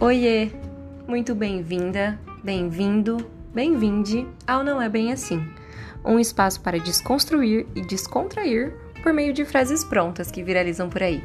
Oiê! Muito bem-vinda, bem-vindo, bem-vinde ao Não É Bem Assim um espaço para desconstruir e descontrair por meio de frases prontas que viralizam por aí.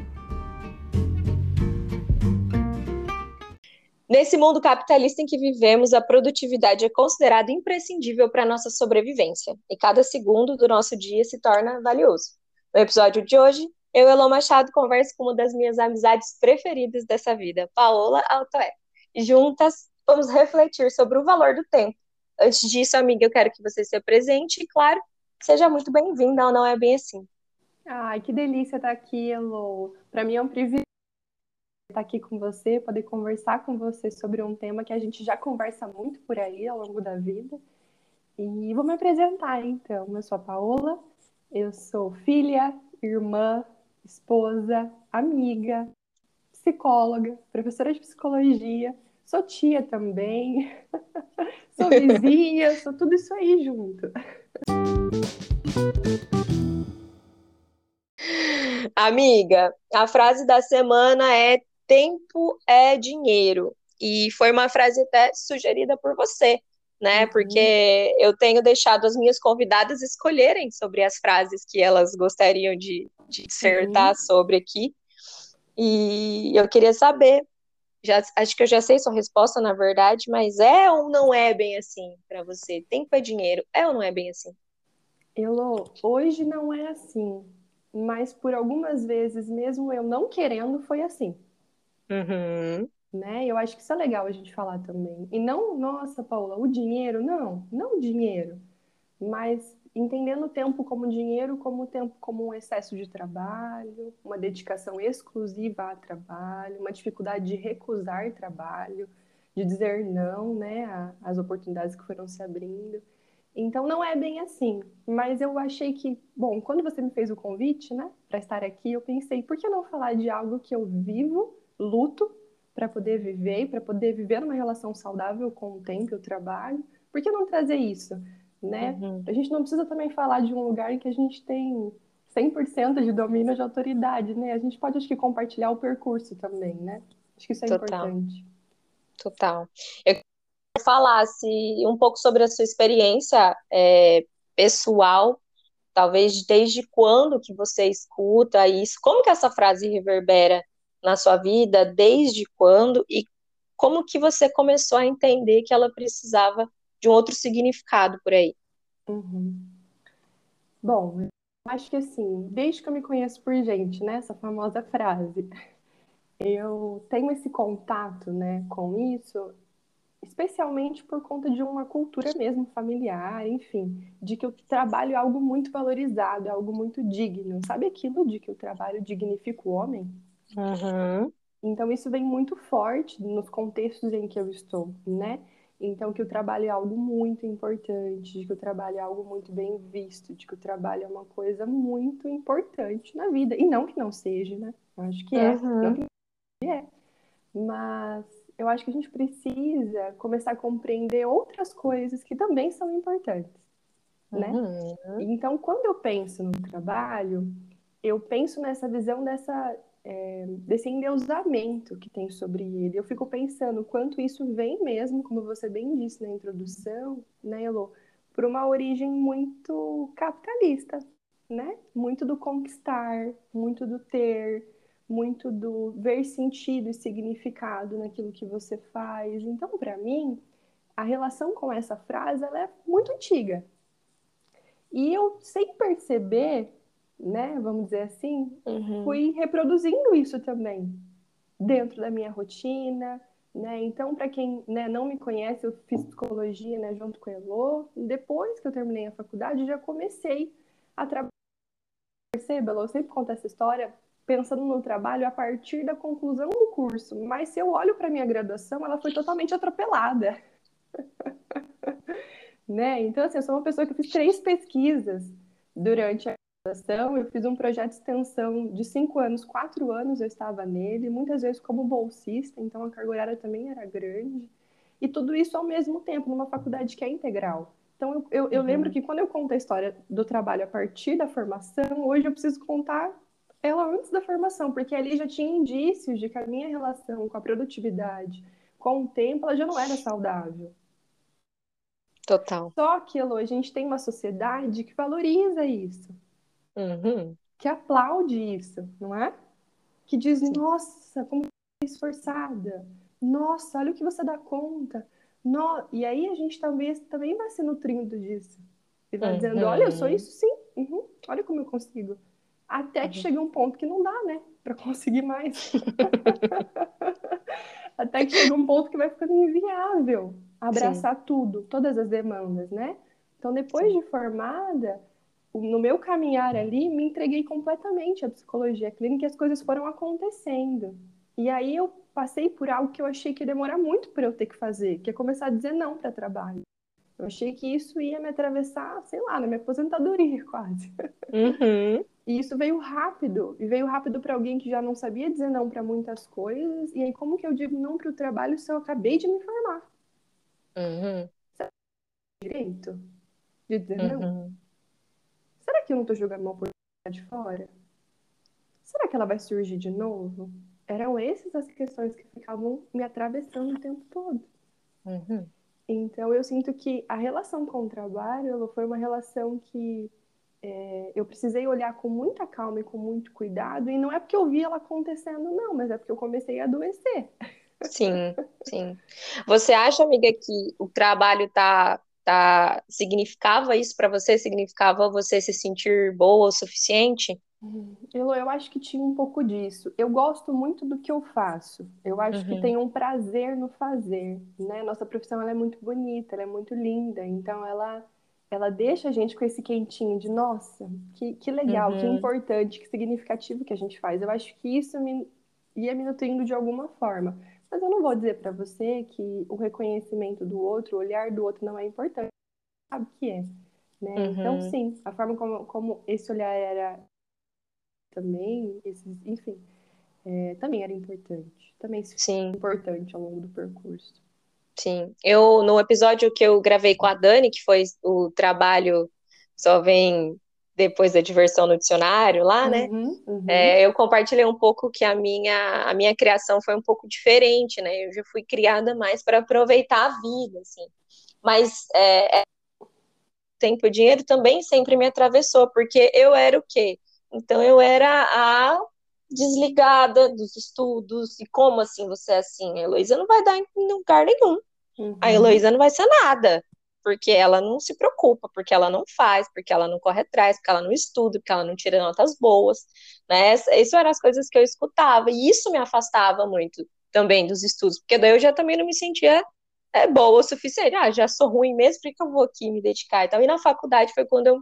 Nesse mundo capitalista em que vivemos, a produtividade é considerada imprescindível para a nossa sobrevivência, e cada segundo do nosso dia se torna valioso. No episódio de hoje, eu, Elon Machado, converso com uma das minhas amizades preferidas dessa vida, Paola Altoé. Juntas vamos refletir sobre o valor do tempo. Antes disso, amiga, eu quero que você se apresente e, claro, seja muito bem-vinda Não, Não É Bem Assim. Ai, que delícia estar aqui, Elo. Para mim é um privilégio estar aqui com você, poder conversar com você sobre um tema que a gente já conversa muito por aí ao longo da vida. E vou me apresentar, então. Eu sou a Paola, eu sou filha, irmã, esposa, amiga, psicóloga, professora de psicologia, sou tia também, sou vizinha, sou tudo isso aí junto. Amiga, a frase da semana é tempo é dinheiro. E foi uma frase até sugerida por você, né? Uhum. Porque eu tenho deixado as minhas convidadas escolherem sobre as frases que elas gostariam de, de dissertar sobre aqui. E eu queria saber, já, acho que eu já sei sua resposta, na verdade, mas é ou não é bem assim para você? Tempo é dinheiro, é ou não é bem assim? Elo, hoje não é assim, mas por algumas vezes, mesmo eu não querendo, foi assim. Uhum. Né? Eu acho que isso é legal a gente falar também. E não, nossa, Paula, o dinheiro, não, não o dinheiro, mas entendendo o tempo como dinheiro, como tempo como um excesso de trabalho, uma dedicação exclusiva a trabalho, uma dificuldade de recusar trabalho, de dizer não, né, às oportunidades que foram se abrindo. Então não é bem assim, mas eu achei que, bom, quando você me fez o convite, né, para estar aqui, eu pensei, por que não falar de algo que eu vivo, luto para poder viver e para poder viver uma relação saudável com o tempo e o trabalho? Por que não trazer isso? né? Uhum. A gente não precisa também falar de um lugar em que a gente tem 100% de domínio de autoridade, né? A gente pode, acho que, compartilhar o percurso também, né? Acho que isso é Total. importante. Total. Eu queria que falasse um pouco sobre a sua experiência é, pessoal, talvez desde quando que você escuta isso, como que essa frase reverbera na sua vida, desde quando e como que você começou a entender que ela precisava de um outro significado por aí. Uhum. Bom, acho que assim, desde que eu me conheço por gente, né, essa famosa frase, eu tenho esse contato, né, com isso, especialmente por conta de uma cultura mesmo familiar, enfim, de que o trabalho é algo muito valorizado, é algo muito digno. Sabe aquilo de que o trabalho dignifica o homem? Uhum. Então isso vem muito forte nos contextos em que eu estou, né? Então, que o trabalho é algo muito importante, de que o trabalho é algo muito bem visto, de que o trabalho é uma coisa muito importante na vida. E não que não seja, né? Eu acho que é. Uhum. Não que é. Mas eu acho que a gente precisa começar a compreender outras coisas que também são importantes, né? Uhum. Então, quando eu penso no trabalho, eu penso nessa visão dessa é, desse endeusamento que tem sobre ele. Eu fico pensando quanto isso vem mesmo, como você bem disse na introdução, né, Elo, por uma origem muito capitalista, né? Muito do conquistar, muito do ter, muito do ver sentido e significado naquilo que você faz. Então, para mim, a relação com essa frase ela é muito antiga. E eu, sem perceber, né, vamos dizer assim, uhum. fui reproduzindo isso também dentro da minha rotina, né? Então, para quem né, não me conhece, eu fiz psicologia, né, junto com a Elo. Depois que eu terminei a faculdade, já comecei a trabalhar. Perceba, eu sempre conto essa história pensando no trabalho a partir da conclusão do curso. Mas se eu olho para minha graduação, ela foi totalmente atropelada. né? Então, assim, eu sou uma pessoa que fiz três pesquisas durante a eu fiz um projeto de extensão de cinco anos, quatro anos eu estava nele, muitas vezes como bolsista, então a carga horária também era grande. E tudo isso ao mesmo tempo, numa faculdade que é integral. Então eu, eu, eu uhum. lembro que quando eu conto a história do trabalho a partir da formação, hoje eu preciso contar ela antes da formação, porque ali já tinha indícios de que a minha relação com a produtividade, com o tempo ela já não era saudável. Total. Só que, Elo, a gente tem uma sociedade que valoriza isso, Uhum. que aplaude isso, não é? Que diz, nossa, como é esforçada. Nossa, olha o que você dá conta. No... E aí a gente talvez também vai se nutrindo disso. E vai dizendo, Uhum. olha, eu sou isso sim. Uhum. Olha como eu consigo. Até que Uhum. chega um ponto que não dá, né? Pra conseguir mais. Até que chega um ponto que vai ficando inviável abraçar tudo, todas as demandas, né? Então, depois de formada, no meu caminhar ali, me entreguei completamente à psicologia clínica e as coisas foram acontecendo. E aí eu passei por algo que eu achei que ia demorar muito para eu ter que fazer, que é começar a dizer não para trabalho. Eu achei que isso ia me atravessar, sei lá, na minha aposentadoria quase. Uhum. E isso veio rápido, e veio rápido para alguém que já não sabia dizer não para muitas coisas. E aí, como que eu digo não para o trabalho se eu acabei de me formar? Uhum. Direito de dizer não? Será que eu não estou jogando uma oportunidade fora? Será que ela vai surgir de novo? Eram essas as questões que ficavam me atravessando o tempo todo. Uhum. Então, eu sinto que a relação com o trabalho ela foi uma relação que é, eu precisei olhar com muita calma e com muito cuidado. E não é porque eu vi ela acontecendo, não, mas é porque eu comecei a adoecer. Sim, sim. Você acha, amiga, que o trabalho tá, tá significava isso para você? Significava você se sentir boa o suficiente? Elo, eu acho que tinha um pouco disso. Eu gosto muito do que eu faço. Eu acho que Uhum. tem um prazer no fazer, né? Nossa profissão ela é muito bonita, ela é muito linda. Então ela ela deixa a gente com esse quentinho de nossa, que, que legal, que Uhum. importante, que significativo que a gente faz. Eu acho que isso me ia me nutrindo de alguma forma. Mas eu não vou dizer para você que o reconhecimento do outro, o olhar do outro não é importante. Sabe que é, né? Então, Uhum. sim, a forma como, como esse olhar era também, esses, enfim, é, também era importante. Também se Sim, importante ao longo do percurso. sim. Eu, no episódio que eu gravei com a Dani, que foi o trabalho só vem depois da diversão no dicionário lá, né? Uhum, uhum. É, eu compartilhei um pouco que a minha, a minha criação foi um pouco diferente, né? Eu já fui criada mais para aproveitar a vida, assim. Mas é, é, tempo e dinheiro também sempre me atravessou, porque eu era o quê? Então eu era a desligada dos estudos. E como assim você é assim? A Heloísa não vai dar em lugar nenhum. Uhum. A Heloísa não vai ser nada. Porque ela não se preocupa, porque ela não faz, porque ela não corre atrás, porque ela não estuda, porque ela não tira notas boas, né? Isso eram as coisas que eu escutava, e isso me afastava muito também dos estudos, porque daí eu já também não me sentia é, boa o suficiente. Ah, já sou ruim mesmo, por que eu vou aqui me dedicar? Então, e na faculdade foi quando eu,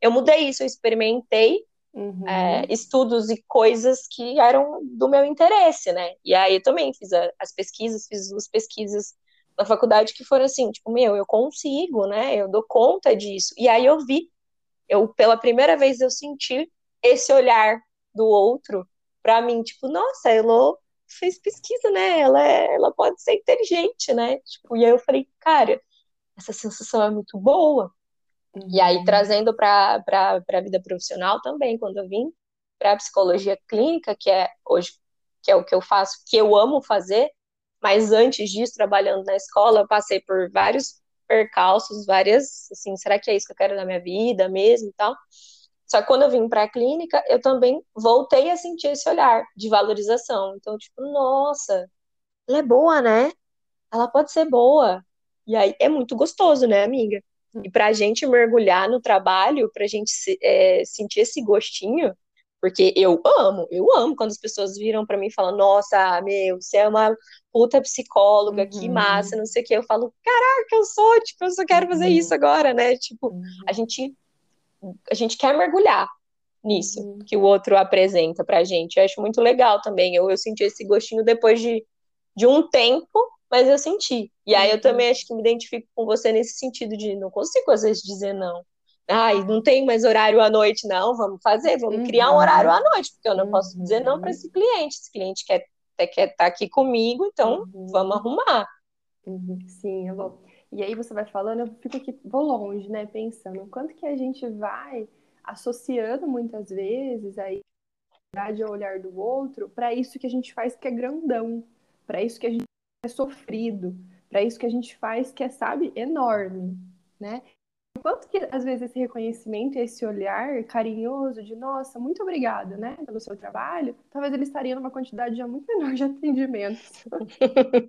eu mudei isso, eu experimentei Uhum. é, estudos e coisas que eram do meu interesse, né? E aí eu também fiz a, as pesquisas, fiz duas pesquisas na faculdade que foram assim, tipo, meu, eu consigo, né? Eu dou conta disso. E aí eu vi, eu pela primeira vez eu senti esse olhar do outro para mim, tipo, nossa, a Elo fez pesquisa, né? Ela, é, ela pode ser inteligente, né? Tipo, e aí eu falei, cara, essa sensação é muito boa. Uhum. E aí, trazendo para a vida profissional também, quando eu vim para a psicologia clínica, que é hoje, que é o que eu faço, que eu amo fazer, mas antes disso, trabalhando na escola, eu passei por vários percalços, várias, assim, será que é isso que eu quero na minha vida mesmo e tal? Só que quando eu vim para a clínica, eu também voltei a sentir esse olhar de valorização. Então, tipo, nossa, ela é boa, né? Ela pode ser boa. E aí é muito gostoso, né, amiga? E para a gente mergulhar no trabalho, para a gente é, sentir esse gostinho, porque eu amo, eu amo quando as pessoas viram para mim e falam: Nossa, meu, você é uma puta psicóloga, Uhum. que massa, não sei o que. Eu falo: Caraca, eu sou, tipo, eu só quero fazer Uhum. isso agora, né? Tipo, Uhum. a gente, a gente quer mergulhar nisso Uhum. que o outro apresenta pra gente. Eu acho muito legal também. Eu, eu senti esse gostinho depois de, de um tempo, mas eu senti. E aí eu Uhum. também acho que me identifico com você nesse sentido de não consigo às vezes dizer não. Ai, não tem mais horário à noite, não. Vamos fazer, vamos Uhum. criar um horário à noite, porque eu não posso Uhum. dizer não para esse cliente. Esse cliente quer até quer estar aqui comigo, então Uhum. vamos arrumar. Uhum, Sim, eu vou. E aí você vai falando, eu fico aqui, vou longe, né, pensando, o quanto que a gente vai associando muitas vezes aí a olhar do outro para isso que a gente faz que é grandão, para isso que a gente é sofrido, para isso que a gente faz, que é, sabe, enorme, né? Quanto que, às vezes, esse reconhecimento e esse olhar carinhoso de, nossa, muito obrigada, né, pelo seu trabalho, talvez ele estaria numa quantidade já muito menor de atendimentos.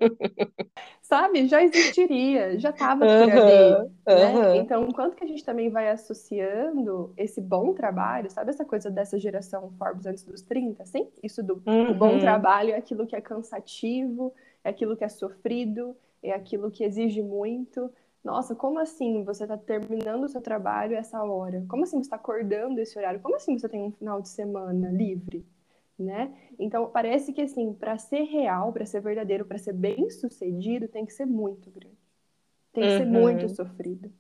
Sabe? Já existiria, já estava por ali, né? Então, quanto que a gente também vai associando esse bom trabalho, sabe essa coisa dessa geração Forbes antes dos 30, assim? Isso do uhum. bom trabalho é aquilo que é cansativo, é aquilo que é sofrido, é aquilo que exige muito, nossa, como assim você está terminando o seu trabalho essa hora? Como assim você está acordando esse horário? Como assim você tem um final de semana livre? Né? Então, parece que assim, para ser real, para ser verdadeiro, para ser bem sucedido, tem que ser muito grande. Tem que uhum. ser muito sofrido.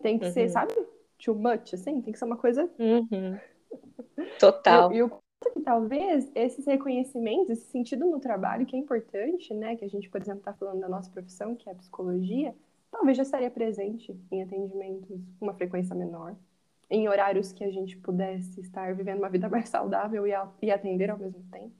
Tem que uhum. ser, sabe, too much, assim? Tem que ser uma coisa. Uhum. Total. E, e o que talvez esses reconhecimentos, esse sentido no trabalho, que é importante, né? Que a gente, por exemplo, está falando da nossa profissão, que é a psicologia, talvez já estaria presente em atendimentos com uma frequência menor, em horários que a gente pudesse estar vivendo uma vida mais saudável e, atender ao mesmo tempo.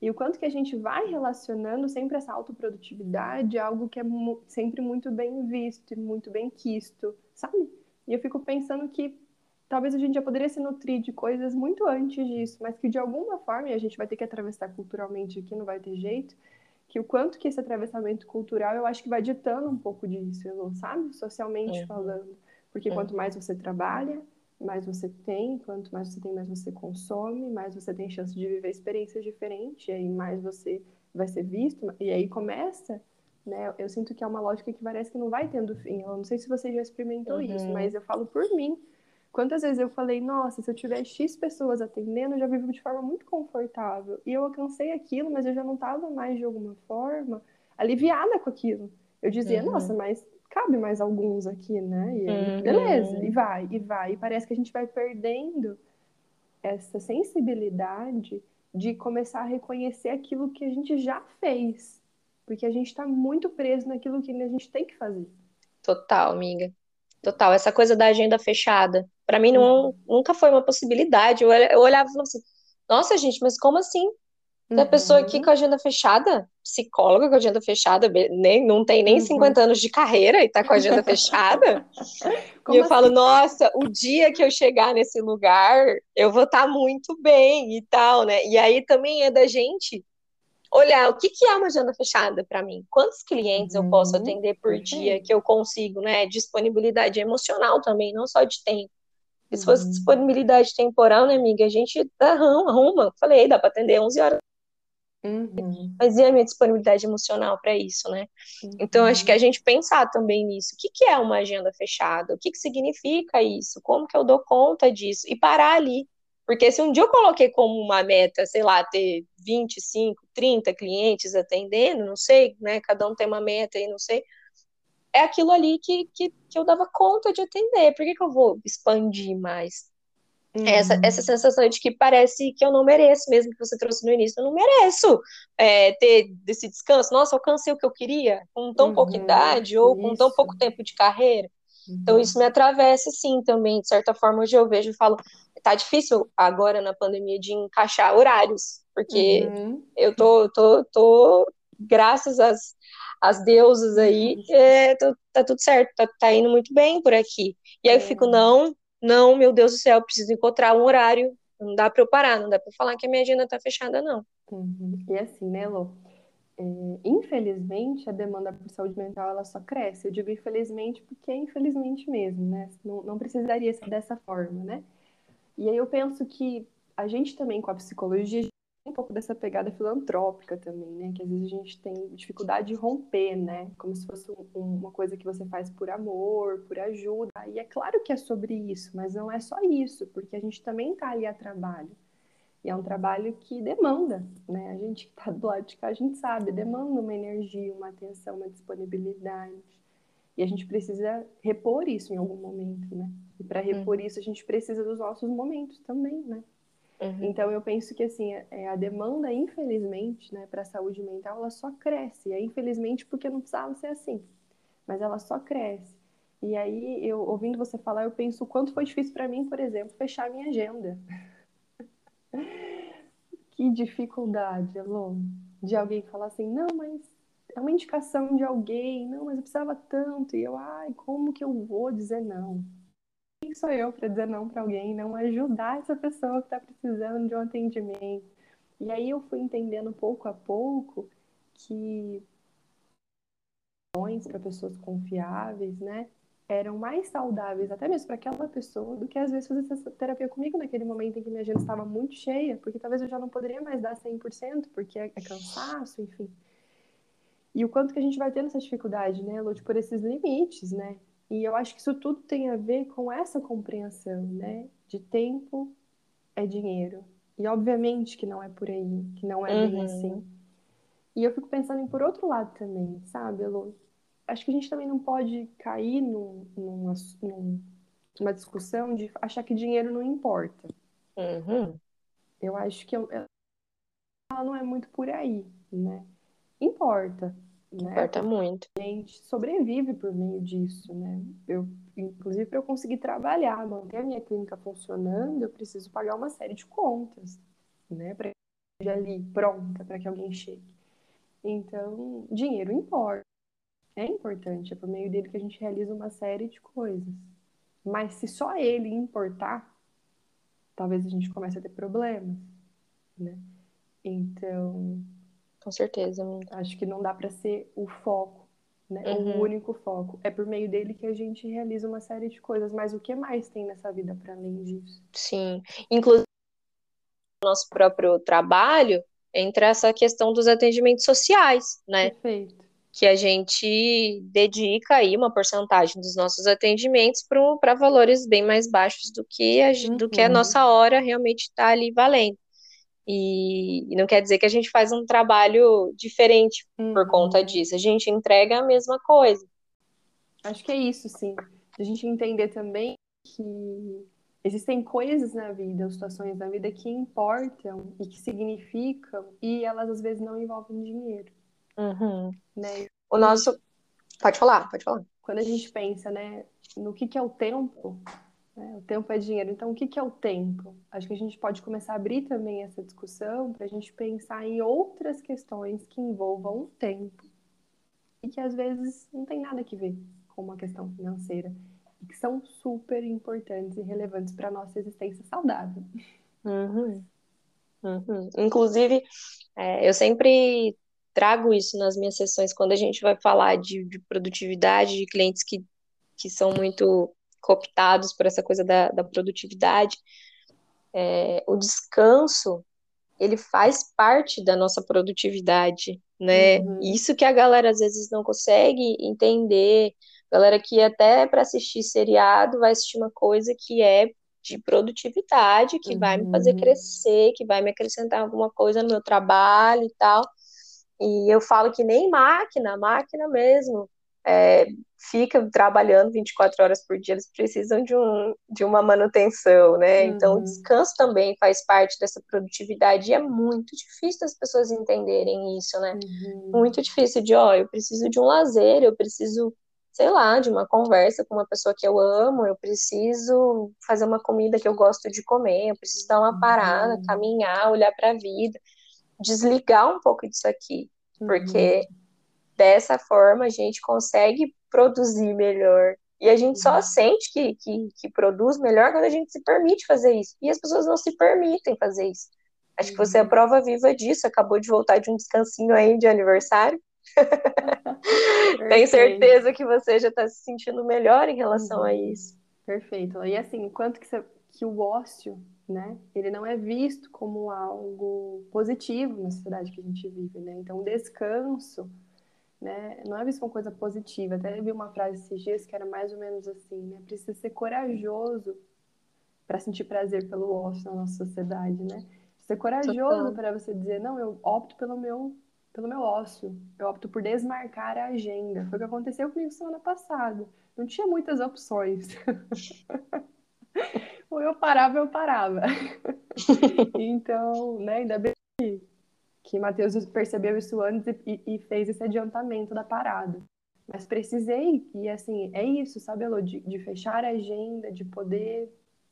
E o quanto que a gente vai relacionando sempre essa autoprodutividade, algo que é mu sempre muito bem visto e muito bem quisto, sabe? E eu fico pensando que talvez a gente já poderia se nutrir de coisas muito antes disso, mas que de alguma forma, e a gente vai ter que atravessar culturalmente aqui, não vai ter jeito, que o quanto que esse atravessamento cultural eu acho que vai ditando um pouco disso, sabe? Socialmente uhum. falando. Porque uhum. quanto mais você trabalha, mais você tem, quanto mais você tem, mais você consome, mais você tem chance de viver experiências diferentes, e aí mais você vai ser visto, e aí começa, né? Eu sinto que é uma lógica que parece que não vai tendo fim. Eu não sei se você já experimentou uhum. isso, mas eu falo por mim. Quantas vezes eu falei, nossa, se eu tiver X pessoas atendendo, eu já vivo de forma muito confortável. E eu alcancei aquilo, mas eu já não estava mais de alguma forma aliviada com aquilo. Eu dizia, uhum. nossa, mas cabe mais alguns aqui, né? E aí, uhum. beleza, e vai, e vai. E parece que a gente vai perdendo essa sensibilidade de começar a reconhecer aquilo que a gente já fez. Porque a gente está muito preso naquilo que a gente tem que fazer. Total, amiga. Total. Essa coisa da agenda fechada. Para mim não, uhum. nunca foi uma possibilidade. Eu, eu olhava e falava assim, nossa, gente, mas como assim? Tem uhum. pessoa aqui com a agenda fechada, psicóloga com a agenda fechada, nem, não tem nem uhum. 50 anos de carreira e tá com a agenda fechada. Como e eu assim? falo, nossa, o dia que eu chegar nesse lugar, eu vou estar tá muito bem e tal, né? E aí também é da gente olhar o que, que é uma agenda fechada para mim, quantos clientes uhum. eu posso uhum. atender por dia que eu consigo, né? Disponibilidade emocional também, não só de tempo. Se fosse uhum. disponibilidade temporal, né, amiga? A gente arruma, arruma. Falei, dá para atender 11 horas. Uhum. Mas e a minha disponibilidade emocional para isso, né? Uhum. Então, acho que a gente pensar também nisso. O que, que é uma agenda fechada? O que, que significa isso? Como que eu dou conta disso? E parar ali. Porque se um dia eu coloquei como uma meta, sei lá, ter 25, 30 clientes atendendo, não sei, né? Cada um tem uma meta aí, não sei é aquilo ali que, que, que eu dava conta de atender. Por que, que eu vou expandir mais? Uhum. Essa, essa sensação de que parece que eu não mereço, mesmo que você trouxe no início, eu não mereço é, ter desse descanso. Nossa, alcancei o que eu queria com tão uhum. pouca idade ou com tão pouco tempo de carreira. Então, isso me atravessa, sim, também. De certa forma, hoje eu vejo e falo, tá difícil agora na pandemia de encaixar horários, porque uhum. eu tô, tô, tô, graças às as deusas aí, uhum. é, tá, tá, tudo certo, tá, tá, indo muito bem por aqui. E aí eu fico, é. não, não, meu Deus do céu, preciso encontrar um horário, não dá para eu parar, não dá para falar que a minha agenda tá fechada, não. Uhum. E assim, né, Lô? É, infelizmente, a demanda por saúde mental ela só cresce. Eu digo infelizmente porque é infelizmente mesmo, né? Não, não precisaria ser dessa forma, né? E aí eu penso que a gente também, com a psicologia, um pouco dessa pegada filantrópica também, né? Que às vezes a gente tem dificuldade de romper, né? Como se fosse um, uma coisa que você faz por amor, por ajuda. E é claro que é sobre isso, mas não é só isso, porque a gente também está ali a trabalho. E é um trabalho que demanda, né? A gente que está do lado de cá, a gente sabe, demanda uma energia, uma atenção, uma disponibilidade. E a gente precisa repor isso em algum momento, né? E para repor uhum. isso, a gente precisa dos nossos momentos também, né? Uhum. Então eu penso que assim é, a demanda, infelizmente, né, para a saúde mental, ela só cresce. É infelizmente porque não precisava ser assim, mas ela só cresce. E aí eu ouvindo você falar, eu penso o quanto foi difícil para mim, por exemplo, fechar minha agenda. que dificuldade, Elô, de alguém falar assim, não, mas é uma indicação de alguém, não, mas eu precisava tanto, e eu, ai, como que eu vou dizer não? Quem sou eu para dizer não para alguém, não ajudar essa pessoa que está precisando de um atendimento? E aí eu fui entendendo pouco a pouco que para pessoas confiáveis, né, eram mais saudáveis, até mesmo para aquela pessoa, do que às vezes fazer essa terapia comigo naquele momento em que minha agenda estava muito cheia, porque talvez eu já não poderia mais dar 100%, porque é, é cansaço, enfim. E o quanto que a gente vai tendo essa dificuldade, né, Lute, por esses limites, né? E eu acho que isso tudo tem a ver com essa compreensão, né? De tempo é dinheiro. E obviamente que não é por aí, que não é uhum. bem assim. E eu fico pensando em por outro lado também, sabe, Elô? Acho que a gente também não pode cair num, numa, numa discussão de achar que dinheiro não importa. Uhum. Eu acho que eu, ela não é muito por aí, né? Importa. Né? Importa muito. A gente sobrevive por meio disso, né? Eu, inclusive, para eu conseguir trabalhar, manter a minha clínica funcionando, eu preciso pagar uma série de contas, né? Para ali pronta para que alguém chegue. Então, dinheiro importa é importante, é por meio dele que a gente realiza uma série de coisas. Mas se só ele importar, talvez a gente comece a ter problemas, né? Então, com certeza, acho que não dá para ser o foco, né? Uhum. O único foco. É por meio dele que a gente realiza uma série de coisas, mas o que mais tem nessa vida para além disso? Sim. Inclusive nosso próprio trabalho entra essa questão dos atendimentos sociais, né? Perfeito que a gente dedica aí uma porcentagem dos nossos atendimentos para valores bem mais baixos do que a, uhum. do que a uhum. nossa hora realmente está ali valendo. E, e, não quer dizer que a gente faz um trabalho diferente uhum. por conta disso. A gente entrega a mesma coisa. Acho que é isso, sim. A gente entender também que existem coisas na vida, situações na vida que importam e que significam, e elas às vezes não envolvem dinheiro. Uhum. Né? O nosso. Pode falar, pode falar. Quando a gente pensa, né, no que, que é o tempo, né, o tempo é dinheiro. Então, o que, que é o tempo? Acho que a gente pode começar a abrir também essa discussão para a gente pensar em outras questões que envolvam o tempo e que às vezes não tem nada a ver com uma questão financeira e que são super importantes e relevantes para a nossa existência saudável. Uhum. Uhum. Inclusive, é, eu sempre trago isso nas minhas sessões quando a gente vai falar de, de produtividade, de clientes que, que são muito cooptados por essa coisa da, da produtividade. É, o descanso ele faz parte da nossa produtividade, né? Uhum. Isso que a galera às vezes não consegue entender. Galera que até para assistir seriado vai assistir uma coisa que é de produtividade, que uhum. vai me fazer uhum. crescer, que vai me acrescentar alguma coisa no meu trabalho e tal. E eu falo que nem máquina, máquina mesmo, é, fica trabalhando 24 horas por dia, eles precisam de, um, de uma manutenção, né? Uhum. Então, o descanso também faz parte dessa produtividade e é muito difícil as pessoas entenderem isso, né? Uhum. Muito difícil de, ó, eu preciso de um lazer, eu preciso, sei lá, de uma conversa com uma pessoa que eu amo, eu preciso fazer uma comida que eu gosto de comer, eu preciso dar uma parada, uhum. caminhar, olhar para a vida desligar um pouco disso aqui, uhum. porque dessa forma a gente consegue produzir melhor. E a gente só uhum. sente que, que, que, produz melhor quando a gente se permite fazer isso. E as pessoas não se permitem fazer isso. Acho que você é a uhum. prova viva disso. Acabou de voltar de um descansinho aí de aniversário. Tenho certeza que você já está se sentindo melhor em relação uhum. a isso. Perfeito. E assim, quanto que, você, que o ócio né? Ele não é visto como algo positivo na sociedade que a gente vive, né? Então, o descanso, né, não é visto como coisa positiva. Até vi uma frase esses dias que era mais ou menos assim, né? Precisa ser corajoso para sentir prazer pelo ócio na nossa sociedade, né? Ser corajoso para você dizer, não, eu opto pelo meu pelo meu ócio. Eu opto por desmarcar a agenda. Foi o que aconteceu comigo semana passada. Não tinha muitas opções. ou eu parava, eu parava. então, né, ainda bem que, que Matheus percebeu isso antes e, e, fez esse adiantamento da parada. Mas precisei, e assim, é isso, sabe, Elô? De, de fechar a agenda, de poder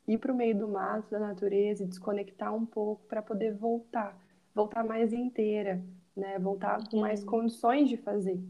ir para o meio do mato, da natureza, e desconectar um pouco para poder voltar, voltar mais inteira, né? Vão estar com mais uhum. condições de fazer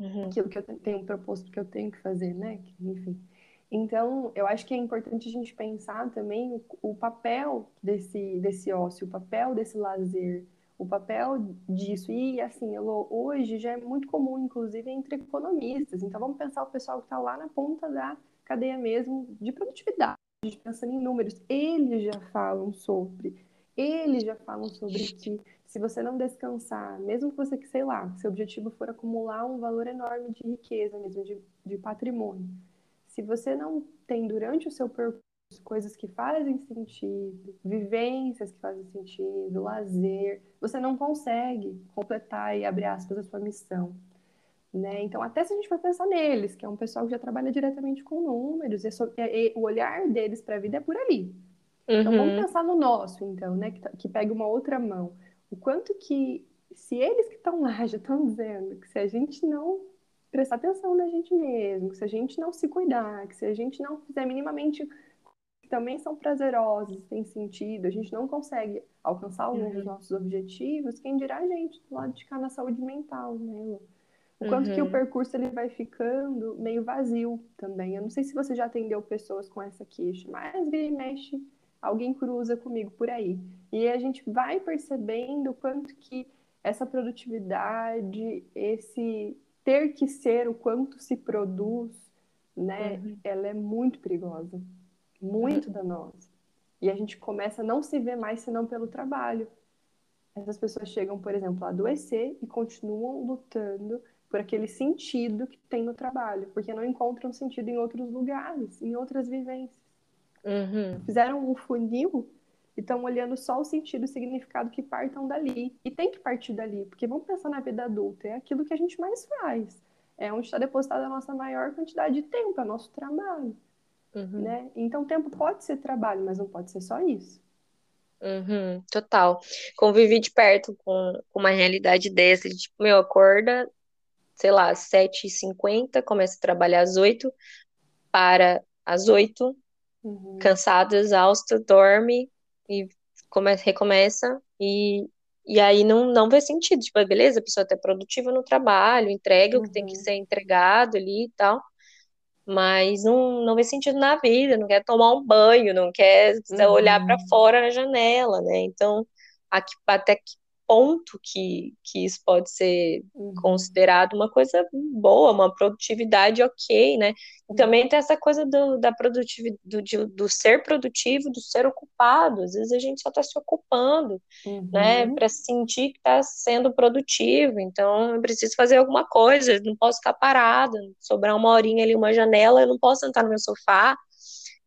uhum. aquilo que eu tenho proposto que eu tenho que fazer, né? Enfim. Então, eu acho que é importante a gente pensar também o, o papel desse, desse ócio, o papel desse lazer, o papel disso. E, assim, hoje já é muito comum, inclusive, entre economistas. Então, vamos pensar o pessoal que está lá na ponta da cadeia mesmo de produtividade, pensando em números. Eles já falam sobre, eles já falam sobre que se você não descansar, mesmo que você, que sei lá, seu objetivo for acumular um valor enorme de riqueza mesmo, de, de patrimônio, se você não tem durante o seu percurso coisas que fazem sentido, vivências que fazem sentido, lazer, você não consegue completar e abrir aspas a sua missão. Né? Então, até se a gente for pensar neles, que é um pessoal que já trabalha diretamente com números, e, e o olhar deles para a vida é por ali. Uhum. Então, vamos uhum. pensar no nosso, então, né? Que, tá, que pega uma outra mão. O quanto que, se eles que estão lá já estão dizendo que se a gente não prestar atenção na gente mesmo, que se a gente não se cuidar, que se a gente não fizer minimamente que também são prazerosos, tem sentido, a gente não consegue alcançar alguns uhum. dos nossos objetivos, quem dirá a gente do lado de cá na saúde mental, né? O quanto uhum. que o uhum. percurso ele vai ficando meio vazio também. Eu não sei se você já atendeu pessoas com essa queixa, mas vira e mexe, alguém cruza comigo por aí. E a gente vai percebendo o quanto que essa produtividade, esse ter que ser o quanto se produz, né, uhum. ela é muito perigosa, muito uhum. danosa. E a gente começa a não se ver mais senão pelo trabalho. Essas pessoas chegam, por exemplo, a adoecer e continuam lutando por aquele sentido que tem no trabalho, porque não encontram sentido em outros lugares, em outras vivências. Uhum. Fizeram um funil e estão olhando só o sentido e o significado que partam dali. E tem que partir dali, porque vamos pensar na vida adulta, é aquilo que a gente mais faz. É onde está depositada a nossa maior quantidade de tempo, é o nosso trabalho. Uhum. Né? Então, tempo pode ser trabalho, mas não pode ser só isso. Uhum, total. Convivi de perto com, com uma realidade dessa, de, tipo, meu, acorda, sei lá, às 7h50, começa a trabalhar às 8 para às 8, uhum. cansado, exausto, dorme, e começa, recomeça e, e aí não, não vê sentido. Tipo, beleza, a pessoa tá produtiva no trabalho, entrega uhum. o que tem que uhum. ser entregado ali e tal, mas não, não vê sentido na vida, não quer tomar um banho, não quer uhum. olhar para fora na janela, né? Então, aqui, até que ponto que, que isso pode ser uhum. considerado uma coisa boa, uma produtividade ok, né? E também tem essa coisa do, da produtividade, do, do ser produtivo, do ser ocupado. Às vezes a gente só está se ocupando, né? uhum. né? Para sentir que está sendo produtivo. Então, eu preciso fazer alguma coisa, não posso ficar parada, sobrar uma horinha ali, uma janela, eu não posso sentar no meu sofá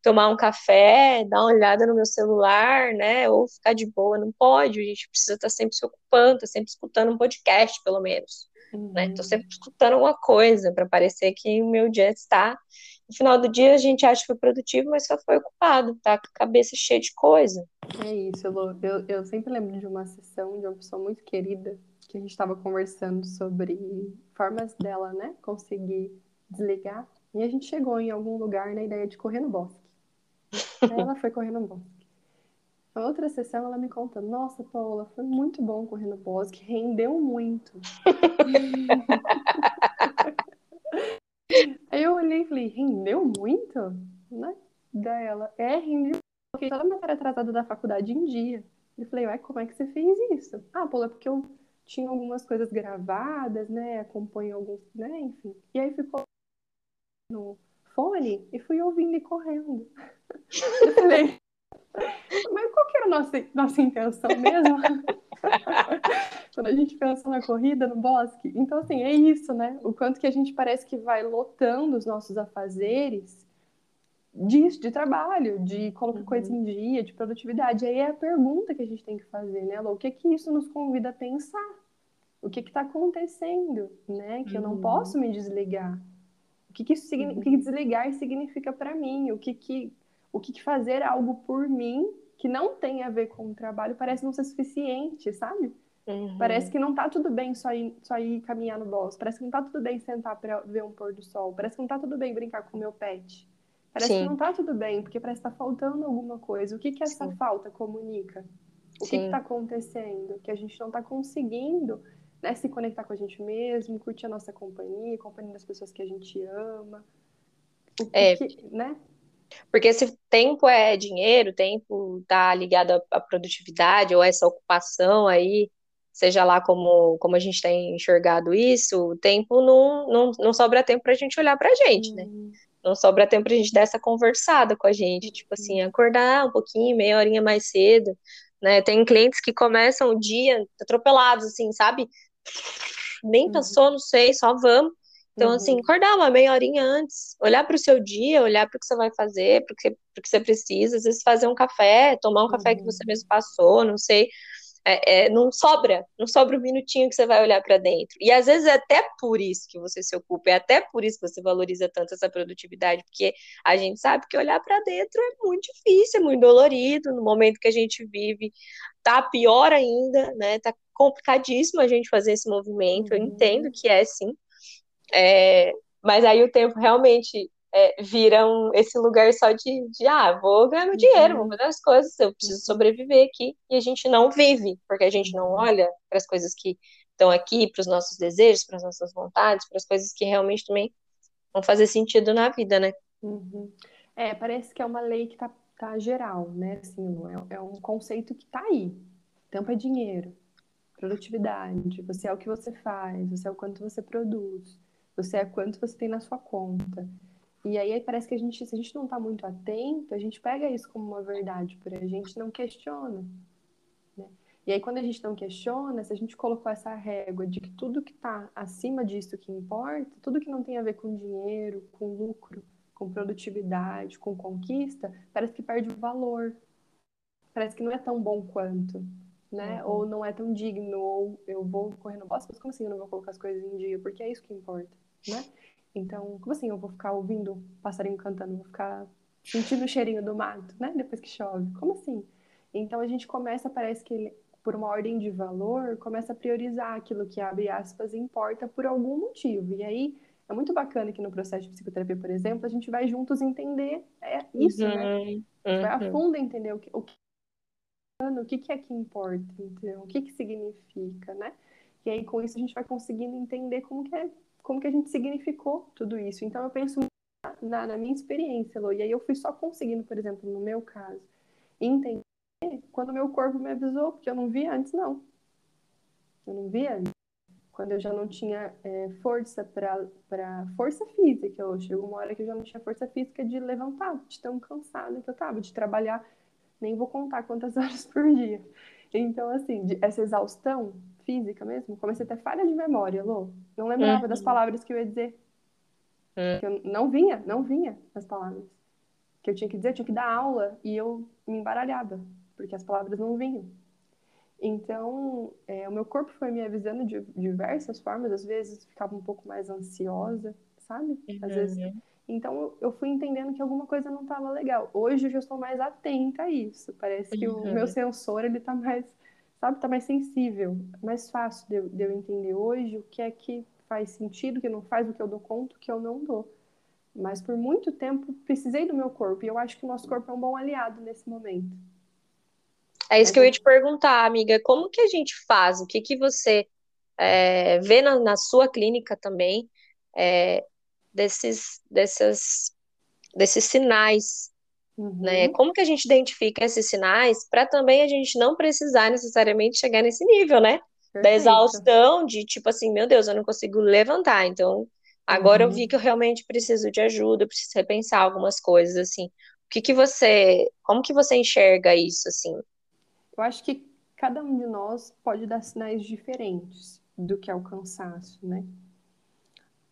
tomar um café, dar uma olhada no meu celular, né? Ou ficar de boa, não pode, a gente precisa estar sempre se ocupando, tá sempre escutando um podcast, pelo menos. Uhum. Né? Tô sempre escutando alguma coisa para parecer que o meu dia está. No final do dia a gente acha que foi produtivo, mas só foi ocupado, tá com a cabeça cheia de coisa. É isso, Lu. Eu, eu sempre lembro de uma sessão de uma pessoa muito querida que a gente estava conversando sobre formas dela, né, conseguir desligar. E a gente chegou em algum lugar na ideia de correr no bosque. Ela foi correr no bosque. Na outra sessão, ela me conta: Nossa, Paula, foi muito bom correr no bosque, rendeu muito. Aí eu olhei e falei: Rendeu muito? Né? Daí ela: É, rendeu. Coloquei toda a matéria atrasada da faculdade em dia. Eu falei: Ué, como é que você fez isso? Ah, Paula, é porque eu tinha algumas coisas gravadas, né? Acompanho alguns, né? Enfim. E aí ficou no fone e fui ouvindo e correndo. Eu falei, mas qual que era a nossa, nossa intenção mesmo? Quando a gente pensa na corrida, no bosque. Então, assim, é isso, né? O quanto que a gente parece que vai lotando os nossos afazeres disso, de trabalho, de colocar uhum. coisa em dia, de produtividade. Aí é a pergunta que a gente tem que fazer, né, Lô? O que que isso nos convida a pensar? O que está acontecendo, né? Que uhum. eu não uhum. posso me desligar. O que, que isso o que, que desligar significa para mim? O que, que o que, que fazer algo por mim que não tem a ver com o trabalho parece não ser suficiente, sabe? Uhum. Parece que não tá tudo bem só ir, só ir caminhar no bosque. Parece que não tá tudo bem sentar para ver um pôr do sol. Parece que não tá tudo bem brincar com o meu pet. Parece Sim. que não tá tudo bem, porque parece que tá faltando alguma coisa. O que que essa Sim. falta comunica? O que está acontecendo? Que a gente não está conseguindo né, se conectar com a gente mesmo, curtir a nossa companhia, a companhia das pessoas que a gente ama. O É. que, né? Porque se tempo é dinheiro, tempo tá ligado à, produtividade ou essa ocupação aí, seja lá como, como a gente tem enxergado isso, o tempo não, não, não sobra tempo pra gente olhar pra gente, né? Hum, Não sobra tempo pra gente dar essa conversada com a gente, tipo assim, acordar um pouquinho, meia horinha mais cedo, né? Tem clientes que começam o dia atropelados, assim, sabe? Nem Uhum. pensou, não sei, só vamos. Então, Uhum. assim, acordar uma meia horinha antes, olhar para o seu dia, olhar para o que você vai fazer, para o que, você precisa, às vezes fazer um café, tomar um café que Uhum. você mesmo passou, não sei. É, é, não sobra, não sobra um minutinho que você vai olhar para dentro. E às vezes é até por isso que você se ocupa, é até por isso que você valoriza tanto essa produtividade, porque a gente sabe que olhar para dentro é muito difícil, é muito dolorido, no momento que a gente vive, tá pior ainda, né? Tá complicadíssimo a gente fazer esse movimento. Eu Uhum. entendo que é sim. É, mas aí o tempo realmente é, vira um, esse lugar só de, de, ah, vou ganhar meu dinheiro, vou Uhum. fazer as coisas, eu preciso Uhum. sobreviver aqui. E a gente não vive, porque a gente não olha para as coisas que estão aqui, para os nossos desejos, para as nossas vontades, para as coisas que realmente também vão fazer sentido na vida, né? Uhum. É, parece que é uma lei que tá, tá geral, né? Assim, é, é um conceito que tá aí. Tempo é dinheiro, produtividade, você é o que você faz, você é o quanto você produz, você é quanto você tem na sua conta. E aí parece que a gente, se a gente não tá muito atento, a gente pega isso como uma verdade pra gente, não questiona. né? E aí quando a gente não questiona, se a gente colocou essa régua de que tudo que tá acima disso que importa, tudo que não tem a ver com dinheiro, com lucro, com produtividade, com conquista, parece que perde o valor. Parece que não é tão bom quanto, né? Uhum. Ou não é tão digno, ou eu vou correndo bosta, mas como assim eu não vou colocar as coisas em dia? Porque é isso que importa, né? Então, como assim eu vou ficar ouvindo passarinho cantando, vou ficar sentindo o cheirinho do mato, né? Depois que chove. Como assim? Então a gente começa, parece que por uma ordem de valor, começa a priorizar aquilo que abre aspas importa por algum motivo. E aí é muito bacana que no processo de psicoterapia, por exemplo, a gente vai juntos entender é isso, né? A Uhum, gente vai a uhum. fundo entender o que, o que, o que que é que importa, entendeu? O que que significa, né? E aí com isso a gente vai conseguindo entender como que é, como que a gente significou tudo isso. Então eu penso na, na minha experiência, Lô, e aí eu fui só conseguindo, por exemplo, no meu caso, entender quando meu corpo me avisou, porque eu não via antes, não. Eu não via antes. Quando eu já não tinha é, força para força física, eu chegou uma hora que eu já não tinha força física de levantar, de tão cansada que eu tava, de trabalhar, nem vou contar quantas horas por dia. Então, assim, essa exaustão física mesmo, comecei a ter falha de memória, Lô. Não lembrava Uhum. das palavras que eu ia dizer. Uhum. Que eu não vinha, não vinha as palavras. Que eu tinha que dizer, eu tinha que dar aula e eu me embaralhava, porque as palavras não vinham. Então, é, o meu corpo foi me avisando de diversas formas, às vezes ficava um pouco mais ansiosa, sabe? Às vezes. Então, eu fui entendendo que alguma coisa não estava legal. Hoje eu já estou mais atenta a isso. Parece que o Uhum. meu sensor, ele tá mais, sabe, tá mais sensível. É mais fácil de eu, de eu entender hoje o que é que faz sentido, o que não faz, o que eu dou conta, o que eu não dou. Mas por muito tempo precisei do meu corpo e eu acho que o nosso corpo é um bom aliado nesse momento. É isso Mas que eu eu- ia te perguntar, amiga. Como que a gente faz? O que que você é, vê na, na sua clínica também é, desses, dessas, desses sinais, né? Uhum. Como que a gente identifica esses sinais para também a gente não precisar necessariamente chegar nesse nível, né? Da Perfeito. exaustão, de tipo assim, meu Deus, eu não consigo levantar. Então, agora eu Uhum. vi que eu realmente preciso de ajuda, eu preciso repensar algumas coisas, assim. O que que você, como que você enxerga isso, assim? Eu acho que cada um de nós pode dar sinais diferentes do que é o cansaço, né?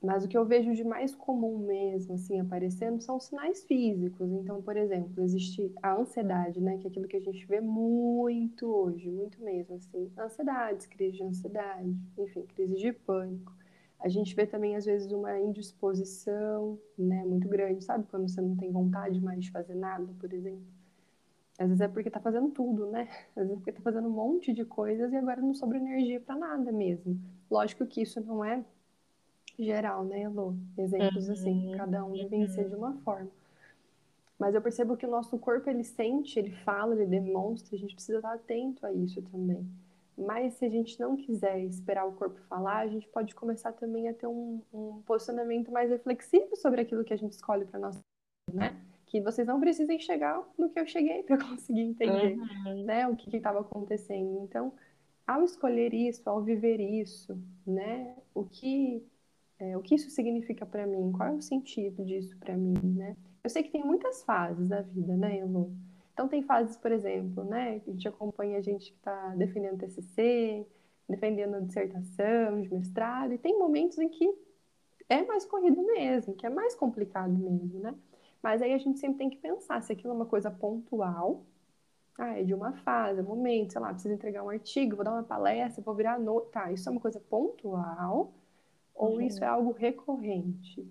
Mas o que eu vejo de mais comum mesmo, assim, aparecendo, são sinais físicos. Então, por exemplo, existe a ansiedade, né? Que é aquilo que a gente vê muito hoje, muito mesmo, assim. Ansiedades, crise de ansiedade, enfim, crise de pânico. A gente vê também, às vezes, uma indisposição, né? Muito grande, sabe? Quando você não tem vontade mais de fazer nada, por exemplo. Às vezes é porque tá fazendo tudo, né? Às vezes é porque tá fazendo um monte de coisas e agora não sobra energia para nada mesmo. Lógico que isso não é geral, né, Elô? Exemplos assim, Uhum, cada um vivencia de uma forma. Mas eu percebo que o nosso corpo, ele sente, ele fala, ele demonstra, a gente precisa estar atento a isso também. Mas se a gente não quiser esperar o corpo falar, a gente pode começar também a ter um, um posicionamento mais reflexivo sobre aquilo que a gente escolhe para nossa vida, né? Que vocês não precisem chegar no que eu cheguei para conseguir entender, uhum. né? O que estava acontecendo. Então, ao escolher isso, ao viver isso, né? O que é, o que isso significa para mim? Qual é o sentido disso para mim, né? Eu sei que tem muitas fases da vida, né, Elo? Então tem fases, por exemplo, né, a gente acompanha a gente que está defendendo TCC, defendendo dissertação, de mestrado, e tem momentos em que é mais corrido mesmo, que é mais complicado mesmo, né? Mas aí a gente sempre tem que pensar se aquilo é uma coisa pontual, ah, é de uma fase, é um momento, sei lá, preciso entregar um artigo, vou dar uma palestra, vou virar no... Tá, isso é uma coisa pontual ou uhum. isso é algo recorrente,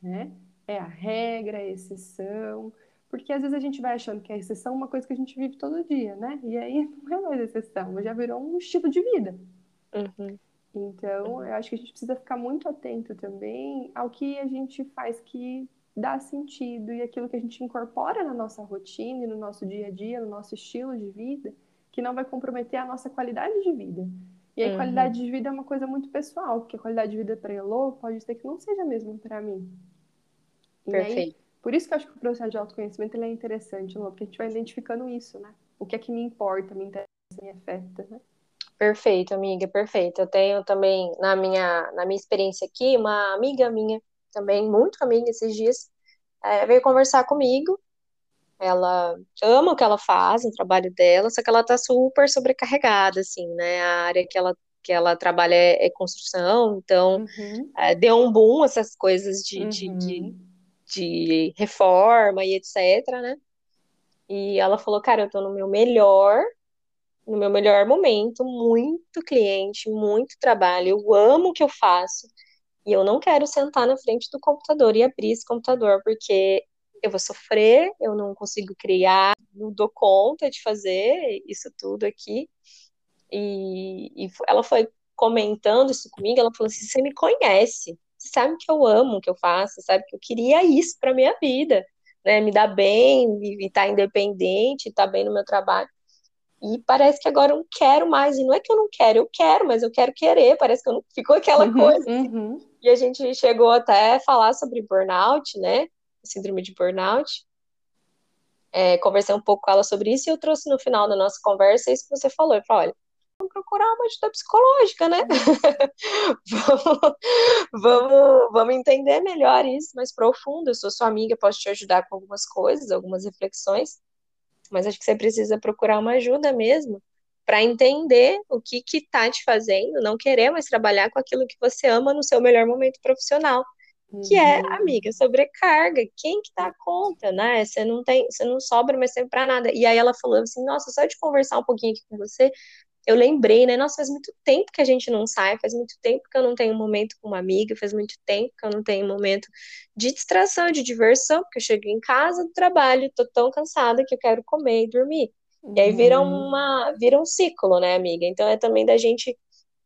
né? É a regra, é a exceção, porque às vezes a gente vai achando que a exceção é uma coisa que a gente vive todo dia, né? E aí não é mais exceção, já virou um estilo de vida. Uhum. Então, eu acho que a gente precisa ficar muito atento também ao que a gente faz que dá sentido e aquilo que a gente incorpora na nossa rotina, no nosso dia a dia, no nosso estilo de vida, que não vai comprometer a nossa qualidade de vida. E aí, uhum. qualidade de vida é uma coisa muito pessoal, porque a qualidade de vida para Elô pode ser que não seja a mesma para mim. E Perfeito. Aí, por isso que eu acho que o processo de autoconhecimento ele é interessante, Lô, porque a gente vai identificando isso, né? O que é que me importa, me interessa, me afeta, né? Perfeito, amiga, perfeito. Eu tenho também, na minha, na minha experiência aqui, uma amiga minha, também muito amiga esses dias, é, veio conversar comigo. Ela ama o que ela faz, o trabalho dela, só que ela tá super sobrecarregada, assim, né? A área que ela, que ela trabalha é, é construção, então uhum. é, deu um boom essas coisas de, uhum. de, de uhum de reforma e etc, né? E ela falou, cara, eu tô no meu melhor, no meu melhor momento, muito cliente, muito trabalho, eu amo o que eu faço, e eu não quero sentar na frente do computador e abrir esse computador, porque eu vou sofrer, eu não consigo criar, não dou conta de fazer isso tudo aqui. E, e ela foi comentando isso comigo, ela falou assim, você me conhece, você sabe que eu amo o que eu faço, sabe que eu queria isso para minha vida, né? Me dar bem, estar tá independente, estar tá bem no meu trabalho. E parece que agora eu não quero mais. E não é que eu não quero, eu quero, mas eu quero querer. Parece que eu não... ficou aquela uhum, coisa. Uhum. E a gente chegou até a falar sobre burnout, né? Síndrome de burnout. É, conversei um pouco com ela sobre isso e eu trouxe no final da nossa conversa isso que você falou. Eu falei, olha, vamos procurar uma ajuda psicológica, né? vamos, vamos, vamos entender melhor isso mais profundo. Eu sou sua amiga, posso te ajudar com algumas coisas, algumas reflexões, mas acho que você precisa procurar uma ajuda mesmo para entender o que que tá te fazendo, não querer mais trabalhar com aquilo que você ama no seu melhor momento profissional. Que é, uhum. amiga, sobrecarga. Quem que dá conta, né? Você não tem, você não sobra mais tempo para nada. E aí ela falou assim: "Nossa, só de conversar um pouquinho aqui com você, eu lembrei, né? Nossa, faz muito tempo que a gente não sai, faz muito tempo que eu não tenho um momento com uma amiga, faz muito tempo que eu não tenho um momento de distração, de diversão, porque eu chego em casa do trabalho, tô tão cansada que eu quero comer e dormir. E aí vira, uhum. uma, vira um ciclo, né, amiga? Então é também da gente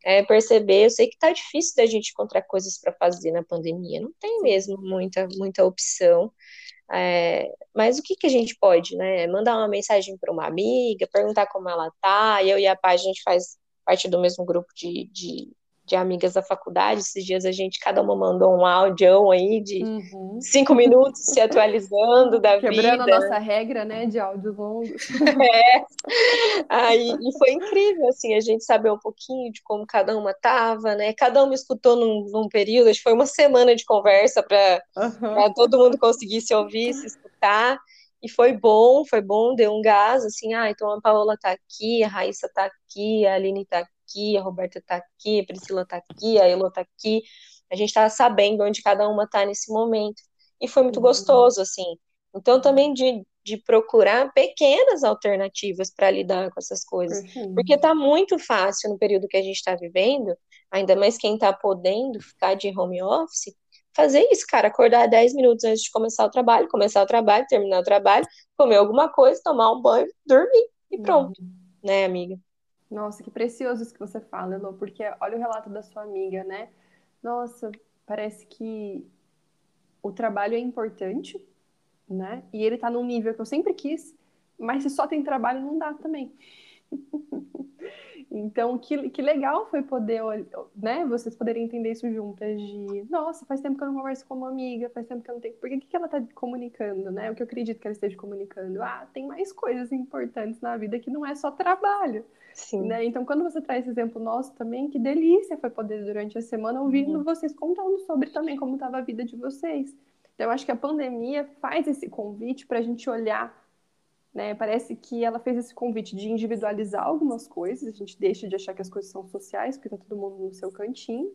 é, perceber. Eu sei que tá difícil da gente encontrar coisas para fazer na pandemia, não tem mesmo muita, muita opção. É, mas o que, que a gente pode, né? Mandar uma mensagem para uma amiga, perguntar como ela tá. Eu e a Paz, a gente faz parte do mesmo grupo de, de de amigas da faculdade. Esses dias a gente, cada uma mandou um áudio aí de uhum. cinco minutos se atualizando da Quebrando vida. Quebrando a nossa regra, né, de áudios longos. É. Aí, e foi incrível, assim, a gente saber um pouquinho de como cada uma tava, né? Cada uma escutou num, num período, acho que foi uma semana de conversa para uhum. todo mundo conseguir se ouvir, se escutar. E foi bom, foi bom, deu um gás, assim, ah, então a Paola tá aqui, a Raíssa tá aqui, a Aline tá aqui, a Roberta está aqui, a Priscila está aqui, a Elo está aqui. A gente está sabendo onde cada uma está nesse momento. E foi muito uhum. gostoso, assim. Então, também de, de procurar pequenas alternativas para lidar com essas coisas. Uhum. Porque está muito fácil no período que a gente está vivendo, ainda mais quem está podendo ficar de home office, fazer isso, cara, acordar 10 minutos antes de começar o trabalho, começar o trabalho, terminar o trabalho, comer alguma coisa, tomar um banho, dormir e pronto, uhum. né, amiga? Nossa, que precioso isso que você fala, Elô, porque olha o relato da sua amiga, né? Nossa, parece que o trabalho é importante, né? E ele tá num nível que eu sempre quis, mas se só tem trabalho não dá também. Então, que, que legal foi poder, né, vocês poderem entender isso juntas de, nossa, faz tempo que eu não converso com uma amiga, faz tempo que eu não tenho, porque o que, que ela está comunicando, né? O que eu acredito que ela esteja comunicando? Ah, tem mais coisas importantes na vida que não é só trabalho. Sim. Né? Então, quando você traz esse exemplo nosso também, que delícia foi poder durante a semana ouvindo uhum. vocês contando sobre também como estava a vida de vocês. Então, eu acho que a pandemia faz esse convite para a gente olhar né? Parece que ela fez esse convite de individualizar algumas coisas, a gente deixa de achar que as coisas são sociais, porque está todo mundo no seu cantinho,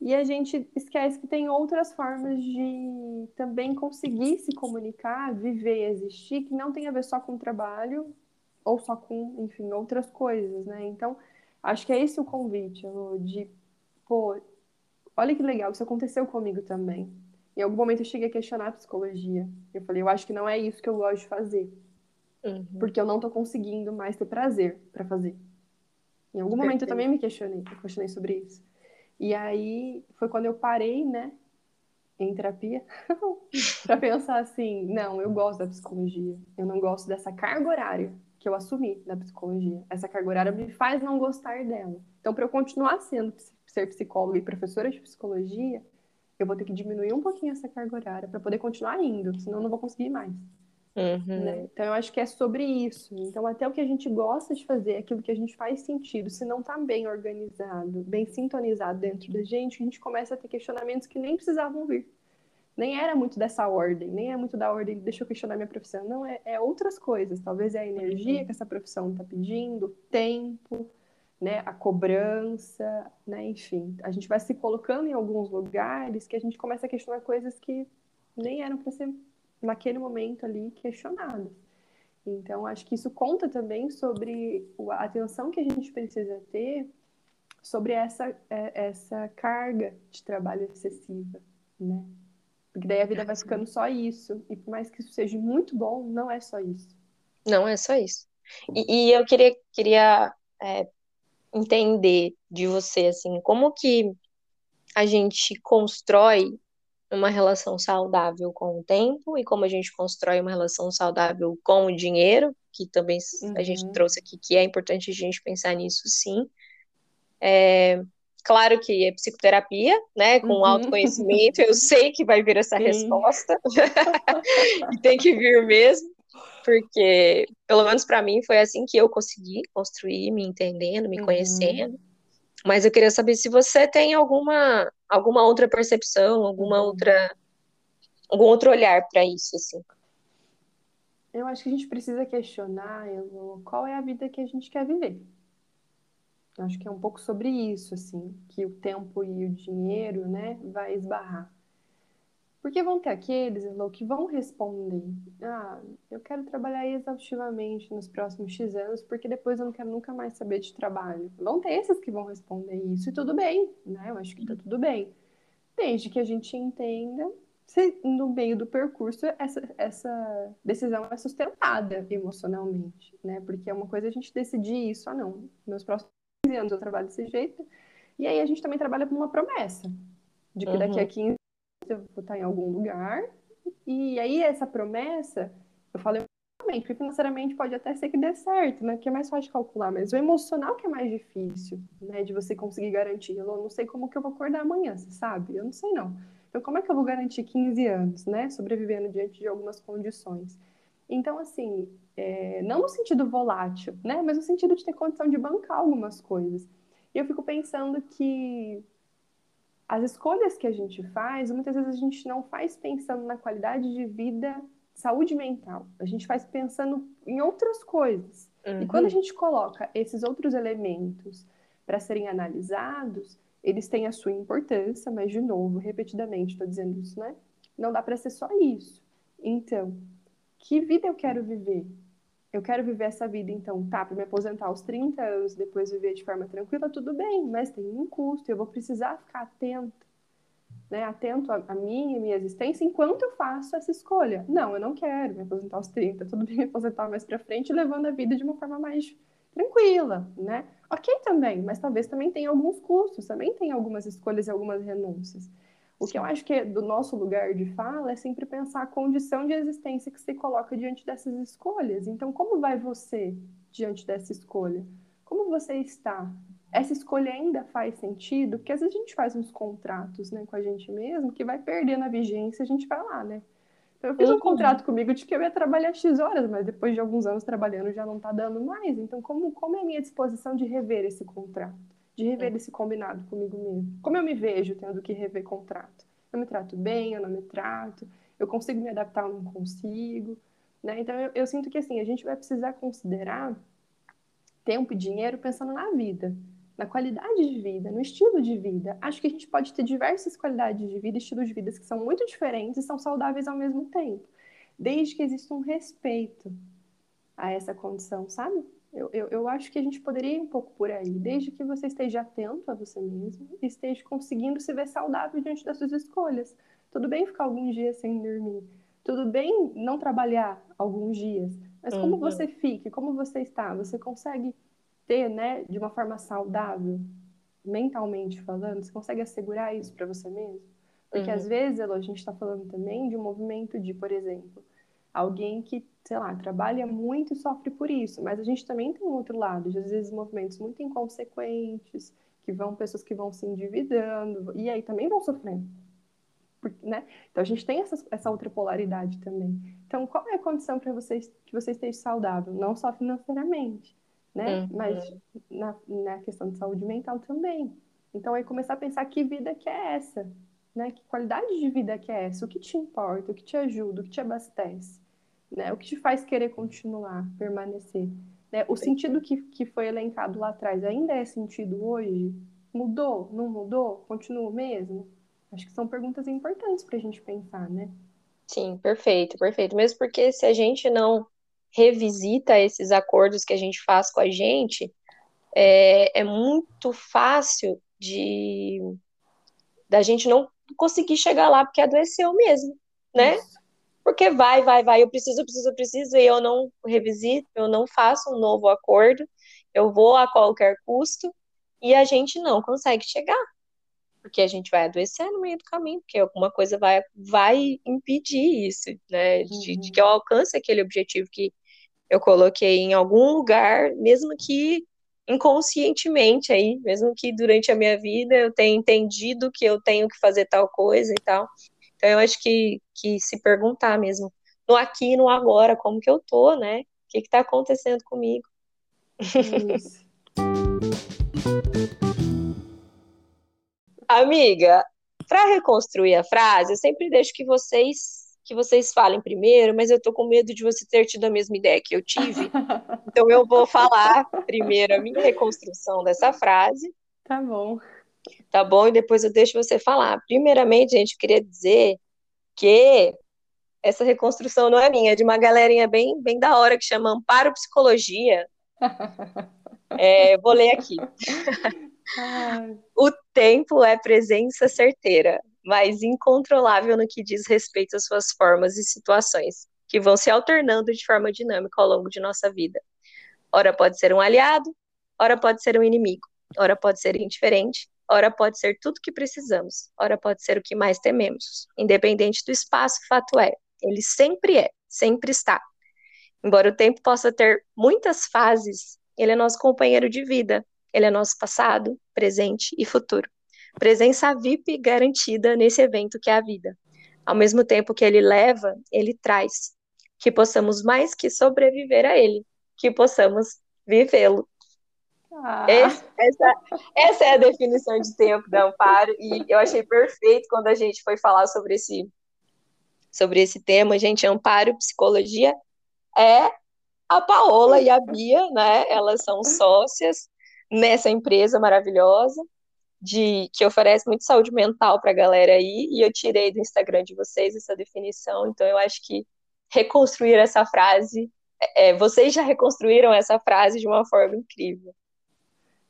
e a gente esquece que tem outras formas de também conseguir se comunicar, viver e existir, que não tem a ver só com o trabalho ou só com, enfim, outras coisas, né? Então, acho que é esse o convite, de, pô, olha que legal, isso aconteceu comigo também. Em algum momento eu cheguei a questionar a psicologia. Eu falei, eu acho que não é isso que eu gosto de fazer. Uhum. Porque eu não tô conseguindo mais ter prazer para fazer. Em algum Perfeito. momento eu também me questionei, eu questionei sobre isso. E aí foi quando eu parei, né, em terapia, para pensar assim: não, eu gosto da psicologia, eu não gosto dessa carga horária que eu assumi da psicologia. Essa carga horária me faz não gostar dela. Então, para eu continuar sendo ser psicóloga e professora de psicologia, eu vou ter que diminuir um pouquinho essa carga horária para poder continuar indo, senão eu não vou conseguir mais. Uhum. Né? Então, eu acho que é sobre isso. Então, até o que a gente gosta de fazer, aquilo que a gente faz sentido, se não está bem organizado, bem sintonizado dentro da gente, a gente começa a ter questionamentos que nem precisavam vir. Nem era muito dessa ordem, nem é muito da ordem, deixa eu questionar minha profissão. Não, é, é outras coisas. Talvez é a energia uhum. que essa profissão está pedindo, o tempo, né, a cobrança, né, enfim. A gente vai se colocando em alguns lugares que a gente começa a questionar coisas que nem eram para ser naquele momento ali questionadas. Então, acho que isso conta também sobre a atenção que a gente precisa ter sobre essa, é, essa carga de trabalho excessiva, né? Porque daí a vida vai ficando só isso. E por mais que isso seja muito bom, não é só isso. Não é só isso. E, e eu queria, queria é, entender de você, assim, como que a gente constrói uma relação saudável com o tempo e como a gente constrói uma relação saudável com o dinheiro, que também uhum. a gente uhum. trouxe aqui, que é importante a gente pensar nisso sim. É, claro que é psicoterapia, né, com uhum. autoconhecimento, eu sei que vai vir essa sim. resposta, e tem que vir mesmo, porque, pelo menos para mim, foi assim que eu consegui construir, me entendendo, me uhum. conhecendo. Mas eu queria saber se você tem alguma, alguma outra percepção, alguma uhum. outra algum outro olhar para isso, assim. Eu acho que a gente precisa questionar qual é a vida que a gente quer viver. Eu acho que é um pouco sobre isso, assim, que o tempo e o dinheiro, né, vai esbarrar. Porque vão ter aqueles, Elô, que vão responder: Ah, eu quero trabalhar exaustivamente nos próximos X anos, porque depois eu não quero nunca mais saber de trabalho. Vão ter esses que vão responder isso, e tudo bem, né? Eu acho que tá tudo bem. Desde que a gente entenda se no meio do percurso essa, essa decisão é sustentada emocionalmente, né? Porque é uma coisa a gente decidir isso, ah, não, meus próximos 15 anos eu trabalho desse jeito, e aí a gente também trabalha com uma promessa de que uhum. daqui a 15 eu vou estar em algum lugar. E aí, essa promessa, eu falei porque financeiramente pode até ser que dê certo, né? Porque é mais fácil de calcular, mas o emocional que é mais difícil, né? De você conseguir garantir. Eu não sei como que eu vou acordar amanhã, você sabe? Eu não sei não. Então, como é que eu vou garantir 15 anos, né? Sobrevivendo diante de algumas condições. Então, assim, é, não no sentido volátil, né? Mas no sentido de ter condição de bancar algumas coisas. E eu fico pensando que as escolhas que a gente faz, muitas vezes a gente não faz pensando na qualidade de vida, saúde mental. A gente faz pensando em outras coisas. Uhum. E quando a gente coloca esses outros elementos para serem analisados, eles têm a sua importância, mas de novo, repetidamente, estou dizendo isso, né? Não dá para ser só isso. Então, que vida eu quero viver? Eu quero viver essa vida, então, tá, para me aposentar aos 30 anos, depois viver de forma tranquila, tudo bem, mas tem um custo, eu vou precisar ficar atento, né, atento a, a mim e minha existência enquanto eu faço essa escolha. Não, eu não quero me aposentar aos 30, tudo bem me aposentar mais para frente, levando a vida de uma forma mais tranquila, né? Ok também, mas talvez também tenha alguns custos, também tem algumas escolhas e algumas renúncias. O que eu acho que é do nosso lugar de fala é sempre pensar a condição de existência que se coloca diante dessas escolhas. Então, como vai você diante dessa escolha? Como você está? Essa escolha ainda faz sentido? Porque às vezes a gente faz uns contratos né, com a gente mesmo que vai perdendo a vigência, a gente vai lá, né? Então, eu fiz um uhum. contrato comigo de que eu ia trabalhar X horas, mas depois de alguns anos trabalhando já não está dando mais. Então, como, como é a minha disposição de rever esse contrato? De rever esse combinado comigo mesmo. Como eu me vejo tendo que rever contrato? Eu me trato bem, eu não me trato, eu consigo me adaptar ou não consigo, né? Então eu, eu sinto que assim, a gente vai precisar considerar tempo e dinheiro pensando na vida, na qualidade de vida, no estilo de vida. Acho que a gente pode ter diversas qualidades de vida, estilos de vida que são muito diferentes e são saudáveis ao mesmo tempo, desde que exista um respeito a essa condição, sabe? Eu, eu, eu, acho que a gente poderia ir um pouco por aí, desde que você esteja atento a você mesmo e esteja conseguindo se ver saudável diante das suas escolhas. Tudo bem ficar alguns dias sem dormir, tudo bem não trabalhar alguns dias, mas como uhum. você fica, como você está, você consegue ter, né, de uma forma saudável, mentalmente falando, você consegue assegurar isso para você mesmo? Porque uhum. às vezes, Elo, a gente está falando também de um movimento de, por exemplo, alguém que, sei lá, trabalha muito e sofre por isso, mas a gente também tem um outro lado, às vezes movimentos muito inconsequentes, que vão pessoas que vão se endividando e aí também vão sofrendo. Né? Então a gente tem essa, essa outra polaridade também. Então, qual é a condição para vocês que você esteja saudável? Não só financeiramente, né? Uhum. Mas na, na questão de saúde mental também. Então, aí começar a pensar que vida que é essa, né? Que qualidade de vida que é essa? O que te importa? O que te ajuda? O que te abastece? Né? O que te faz querer continuar, permanecer? Né? O sentido que, que foi elencado lá atrás ainda é sentido hoje? Mudou? Não mudou? Continua o mesmo? Acho que são perguntas importantes para a gente pensar, né? Sim, perfeito, perfeito. Mesmo porque se a gente não revisita esses acordos que a gente faz com a gente, é, é muito fácil de da gente não conseguir chegar lá porque adoeceu mesmo, né? Isso. Porque vai, vai, vai, eu preciso, preciso, preciso, e eu não revisito, eu não faço um novo acordo, eu vou a qualquer custo, e a gente não consegue chegar. Porque a gente vai adoecer no meio do caminho, porque alguma coisa vai, vai impedir isso, né? De, uhum. de que eu alcance aquele objetivo que eu coloquei em algum lugar, mesmo que inconscientemente aí, mesmo que durante a minha vida eu tenha entendido que eu tenho que fazer tal coisa e tal. Então eu acho que, que se perguntar mesmo, no aqui e no agora, como que eu tô, né? O que que tá acontecendo comigo? Isso. Amiga, para reconstruir a frase, eu sempre deixo que vocês que vocês falem primeiro, mas eu tô com medo de você ter tido a mesma ideia que eu tive. Então eu vou falar primeiro a minha reconstrução dessa frase. Tá bom. Tá bom? E depois eu deixo você falar. Primeiramente, gente, eu queria dizer que essa reconstrução não é minha, é de uma galerinha bem, bem da hora que chama Amparo Psicologia. É, vou ler aqui. o tempo é presença certeira mas incontrolável no que diz respeito às suas formas e situações, que vão se alternando de forma dinâmica ao longo de nossa vida. Ora pode ser um aliado, ora pode ser um inimigo, ora pode ser indiferente, ora pode ser tudo que precisamos, ora pode ser o que mais tememos. Independente do espaço, fato é, ele sempre é, sempre está. Embora o tempo possa ter muitas fases, ele é nosso companheiro de vida, ele é nosso passado, presente e futuro presença VIP garantida nesse evento que é a vida. Ao mesmo tempo que ele leva, ele traz. Que possamos mais que sobreviver a ele, que possamos vivê-lo. Ah. essa, essa, é a definição de tempo da Amparo, e eu achei perfeito quando a gente foi falar sobre esse, sobre esse tema. Gente, Amparo Psicologia é a Paola e a Bia, né? Elas são sócias nessa empresa maravilhosa de que oferece muito saúde mental para a galera aí, e eu tirei do Instagram de vocês essa definição, então eu acho que reconstruir essa frase, é, é vocês já reconstruíram essa frase de uma forma incrível.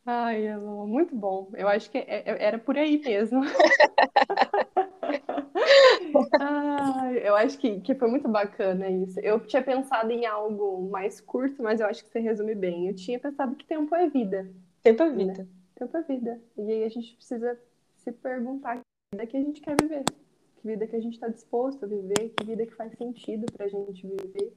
Ai, Elô, muito bom. Eu acho que é, é, era por aí mesmo. Ai, eu acho que, que foi muito bacana isso. Eu tinha pensado em algo mais curto, mas eu acho que você resume bem. Eu tinha pensado que tempo é vida. Tempo é vida. Né? tempo é vida. E aí a gente precisa se perguntar vida que a gente quer viver, que vida que a gente está disposto a viver, que vida que faz sentido para a gente viver.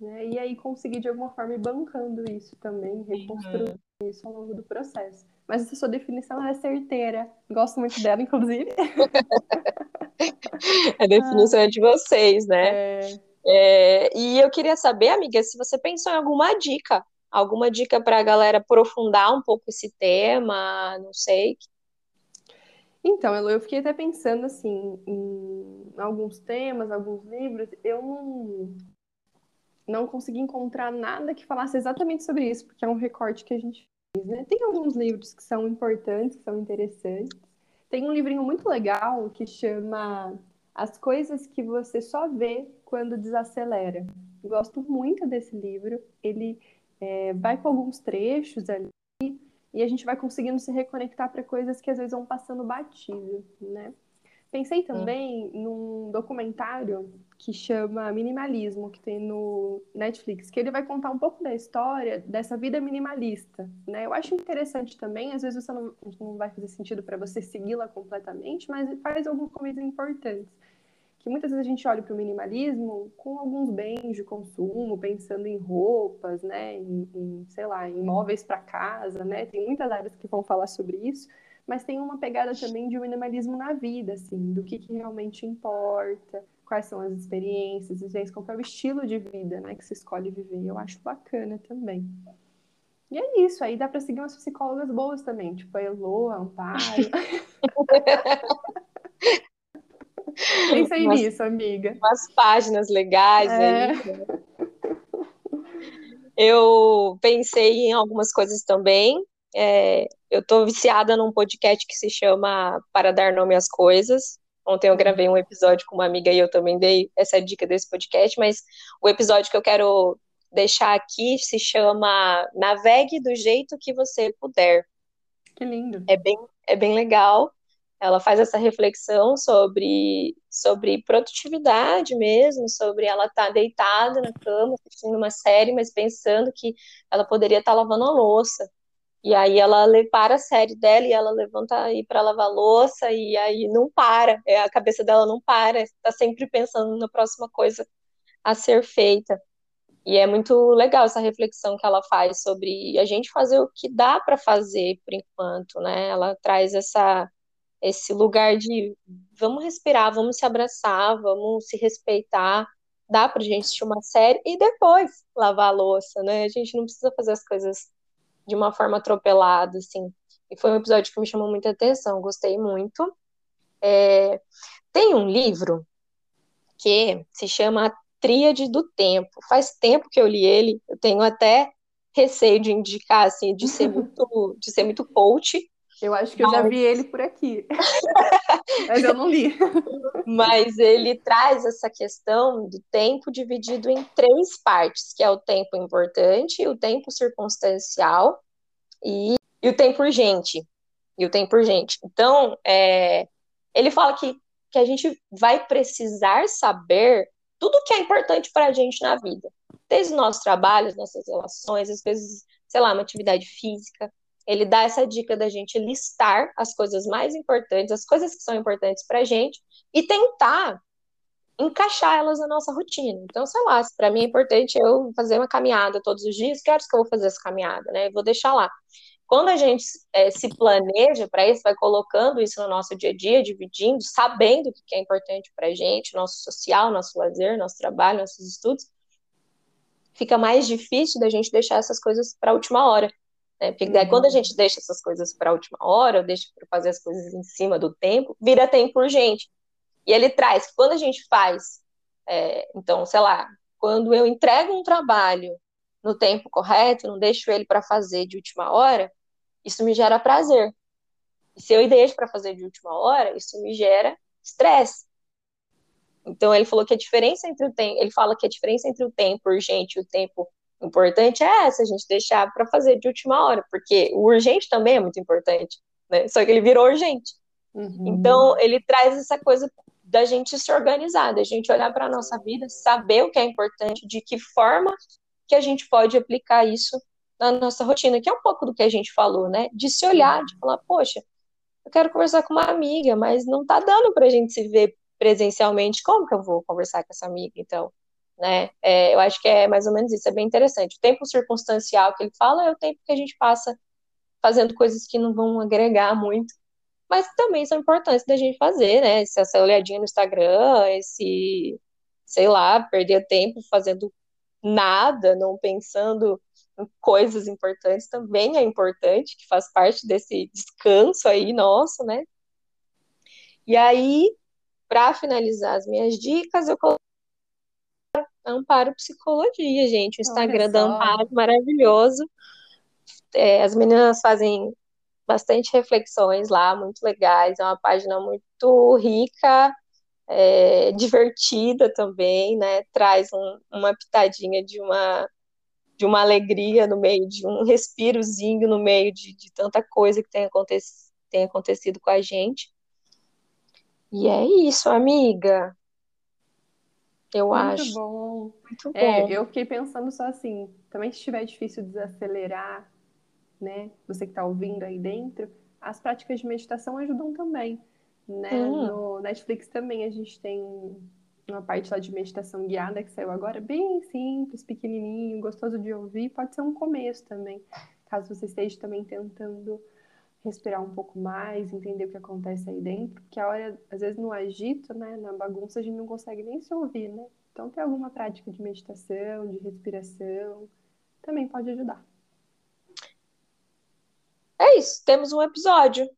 Né? E aí conseguir de alguma forma ir bancando isso também, reconstruir uhum. isso ao longo do processo. Mas essa sua definição é certeira. Gosto muito dela, inclusive. a definição ah, é de vocês, né? É... É, e eu queria saber, amiga, se você pensou em alguma dica, alguma dica para a galera aprofundar um pouco esse tema, não sei. Então, Elo, eu fiquei até pensando assim em alguns temas, alguns livros. Eu não, não consegui encontrar nada que falasse exatamente sobre isso, porque é um recorte que a gente fez, né? Tem alguns livros que são importantes, que são interessantes. Tem um livrinho muito legal que chama As Coisas que Você Só Vê Quando Desacelera. Gosto muito desse livro. Ele é, vai com alguns trechos ali e a gente vai conseguindo se reconectar para coisas que às vezes vão passando batido, né? Pensei também hum. num documentário que chama Minimalismo, que tem no Netflix, que ele vai contar um pouco da história dessa vida minimalista, né? Eu acho interessante também, às vezes você não, não vai fazer sentido para você segui-la completamente, mas faz algumas coisas importantes. Que muitas vezes a gente olha para o minimalismo com alguns bens de consumo, pensando em roupas, né? Em, em sei lá, em móveis para casa, né? Tem muitas áreas que vão falar sobre isso mas tem uma pegada também de minimalismo na vida, assim, do que, que realmente importa, quais são as experiências, às vezes qual é o estilo de vida, né, que se escolhe viver. Eu acho bacana também. E é isso, aí dá para seguir umas psicólogas boas também, tipo a Elo, a Amparo. Pensa aí umas, nisso, amiga. Umas páginas legais é. aí. Eu pensei em algumas coisas também. É, eu tô viciada num podcast que se chama Para Dar Nome às Coisas. Ontem eu gravei um episódio com uma amiga e eu também dei essa dica desse podcast, mas o episódio que eu quero deixar aqui se chama Navegue do jeito que você puder. Que lindo. É bem, é bem legal. Ela faz essa reflexão sobre, sobre produtividade mesmo, sobre ela estar tá deitada na cama, assistindo uma série, mas pensando que ela poderia estar tá lavando a louça. E aí ela para a série dela e ela levanta aí para lavar louça e aí não para, é, a cabeça dela não para, está sempre pensando na próxima coisa a ser feita. E é muito legal essa reflexão que ela faz sobre a gente fazer o que dá para fazer por enquanto, né? Ela traz essa esse lugar de vamos respirar, vamos se abraçar, vamos se respeitar. Dá para a gente assistir uma série e depois lavar a louça, né? A gente não precisa fazer as coisas de uma forma atropelada, assim. E foi um episódio que me chamou muita atenção, gostei muito. É, tem um livro que se chama A Tríade do Tempo. Faz tempo que eu li ele, eu tenho até receio de indicar, assim, de ser muito, de ser muito coach. Eu acho que eu já vi ele por aqui, mas eu não li. Mas ele traz essa questão do tempo dividido em três partes, que é o tempo importante, o tempo circunstancial e, e o tempo urgente. E o tempo urgente. Então, é, ele fala que, que a gente vai precisar saber tudo que é importante para a gente na vida. Desde o nosso trabalho, as nossas relações, às vezes, sei lá, uma atividade física, ele dá essa dica da gente listar as coisas mais importantes, as coisas que são importantes para a gente, e tentar encaixar elas na nossa rotina. Então, sei lá, para mim é importante eu fazer uma caminhada todos os dias, que horas que eu vou fazer essa caminhada, né? Eu vou deixar lá. Quando a gente é, se planeja para isso, vai colocando isso no nosso dia a dia, dividindo, sabendo o que é importante para a gente, nosso social, nosso lazer, nosso trabalho, nossos estudos, fica mais difícil da gente deixar essas coisas para a última hora. Né? Porque quando a uhum. gente deixa essas coisas para a última hora, ou deixa para fazer as coisas em cima do tempo, vira tempo urgente. E ele traz que quando a gente faz, é, então, sei lá, quando eu entrego um trabalho no tempo correto, não deixo ele para fazer de última hora, isso me gera prazer. E se eu deixo para fazer de última hora, isso me gera estresse. Então ele falou que a diferença entre o tempo, ele fala que a diferença entre o tempo urgente e o tempo importante é essa, a gente deixar para fazer de última hora, porque o urgente também é muito importante, né? Só que ele virou urgente. Uhum. Então, ele traz essa coisa da gente se organizar, da gente olhar para a nossa vida, saber o que é importante, de que forma que a gente pode aplicar isso na nossa rotina, que é um pouco do que a gente falou, né? De se olhar, de falar, poxa, eu quero conversar com uma amiga, mas não tá dando pra gente se ver presencialmente. Como que eu vou conversar com essa amiga, então? Né? É, eu acho que é mais ou menos isso, é bem interessante. O tempo circunstancial que ele fala é o tempo que a gente passa fazendo coisas que não vão agregar muito, mas também são importantes da gente fazer, né? Essa olhadinha no Instagram, esse, sei lá, perder tempo fazendo nada, não pensando em coisas importantes, também é importante, que faz parte desse descanso aí nosso, né? E aí, para finalizar as minhas dicas, eu coloquei Amparo Psicologia, gente. O Instagram da Amparo, maravilhoso. É, as meninas fazem bastante reflexões lá, muito legais. É uma página muito rica, é, divertida também, né? Traz um, uma pitadinha de uma de uma alegria no meio de um respirozinho no meio de, de tanta coisa que tem, aconte tem acontecido com a gente. E é isso, amiga. Eu Muito acho. bom. Muito É, bom. eu fiquei pensando só assim, também se estiver difícil desacelerar, né? Você que está ouvindo aí dentro, as práticas de meditação ajudam também, né? Hum. No Netflix também a gente tem uma parte lá de meditação guiada que saiu agora, bem simples, pequenininho, gostoso de ouvir, pode ser um começo também, caso você esteja também tentando respirar um pouco mais, entender o que acontece aí dentro, porque a hora, às vezes no agito, né, na bagunça, a gente não consegue nem se ouvir, né? Então, ter alguma prática de meditação, de respiração, também pode ajudar. É isso, temos um episódio.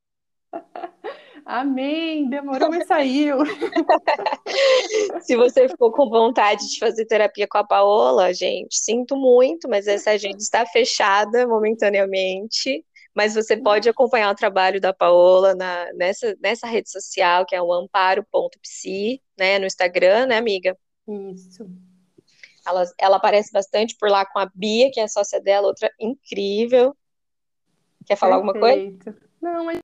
Amém! Demorou, mas saiu. Se você ficou com vontade de fazer terapia com a Paola, gente, sinto muito, mas essa agenda está fechada momentaneamente. Mas você pode acompanhar o trabalho da Paola na, nessa, nessa rede social, que é o amparo.psi, né, no Instagram, né, amiga? Isso. Ela, ela aparece bastante por lá com a Bia, que é a sócia dela, outra incrível. Quer falar alguma coisa? Perfeito. Não, mas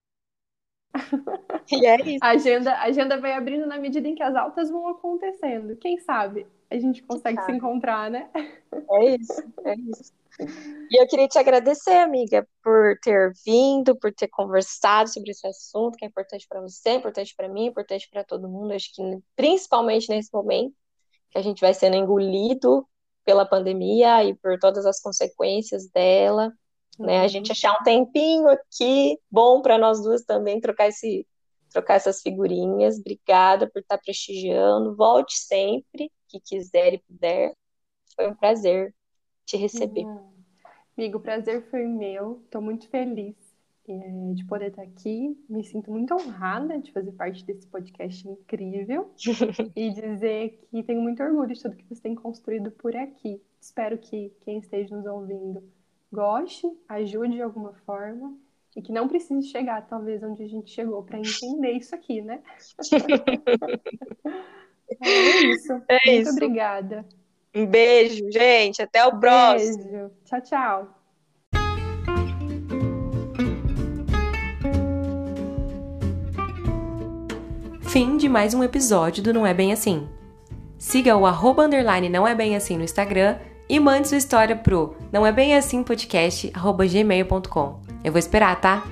E é isso. a agenda, a agenda vai abrindo na medida em que as altas vão acontecendo. Quem sabe a gente consegue se encontrar, né? É isso, é isso. E eu queria te agradecer, amiga, por ter vindo, por ter conversado sobre esse assunto que é importante para você, importante para mim, importante para todo mundo. Acho que principalmente nesse momento que a gente vai sendo engolido pela pandemia e por todas as consequências dela, né? A Uhum. gente achar um tempinho aqui bom para nós duas também trocar esse trocar essas figurinhas. Obrigada por estar prestigiando. Volte sempre que quiser e puder. Foi um prazer te receber. Uhum. Amigo, o prazer foi meu. Estou muito feliz é, de poder estar aqui. Me sinto muito honrada de fazer parte desse podcast incrível e dizer que tenho muito orgulho de tudo que você tem construído por aqui. Espero que quem esteja nos ouvindo goste, ajude de alguma forma e que não precise chegar, talvez, onde a gente chegou para entender isso aqui, né? É isso. É Muito isso. obrigada. Um beijo, gente. Até o próximo. Beijo. Tchau, tchau. Fim de mais um episódio do Não É Bem Assim. Siga o arroba underline não é bem assim no Instagram e mande sua história pro não é bem assim podcast arroba gmail.com. Eu vou esperar, tá?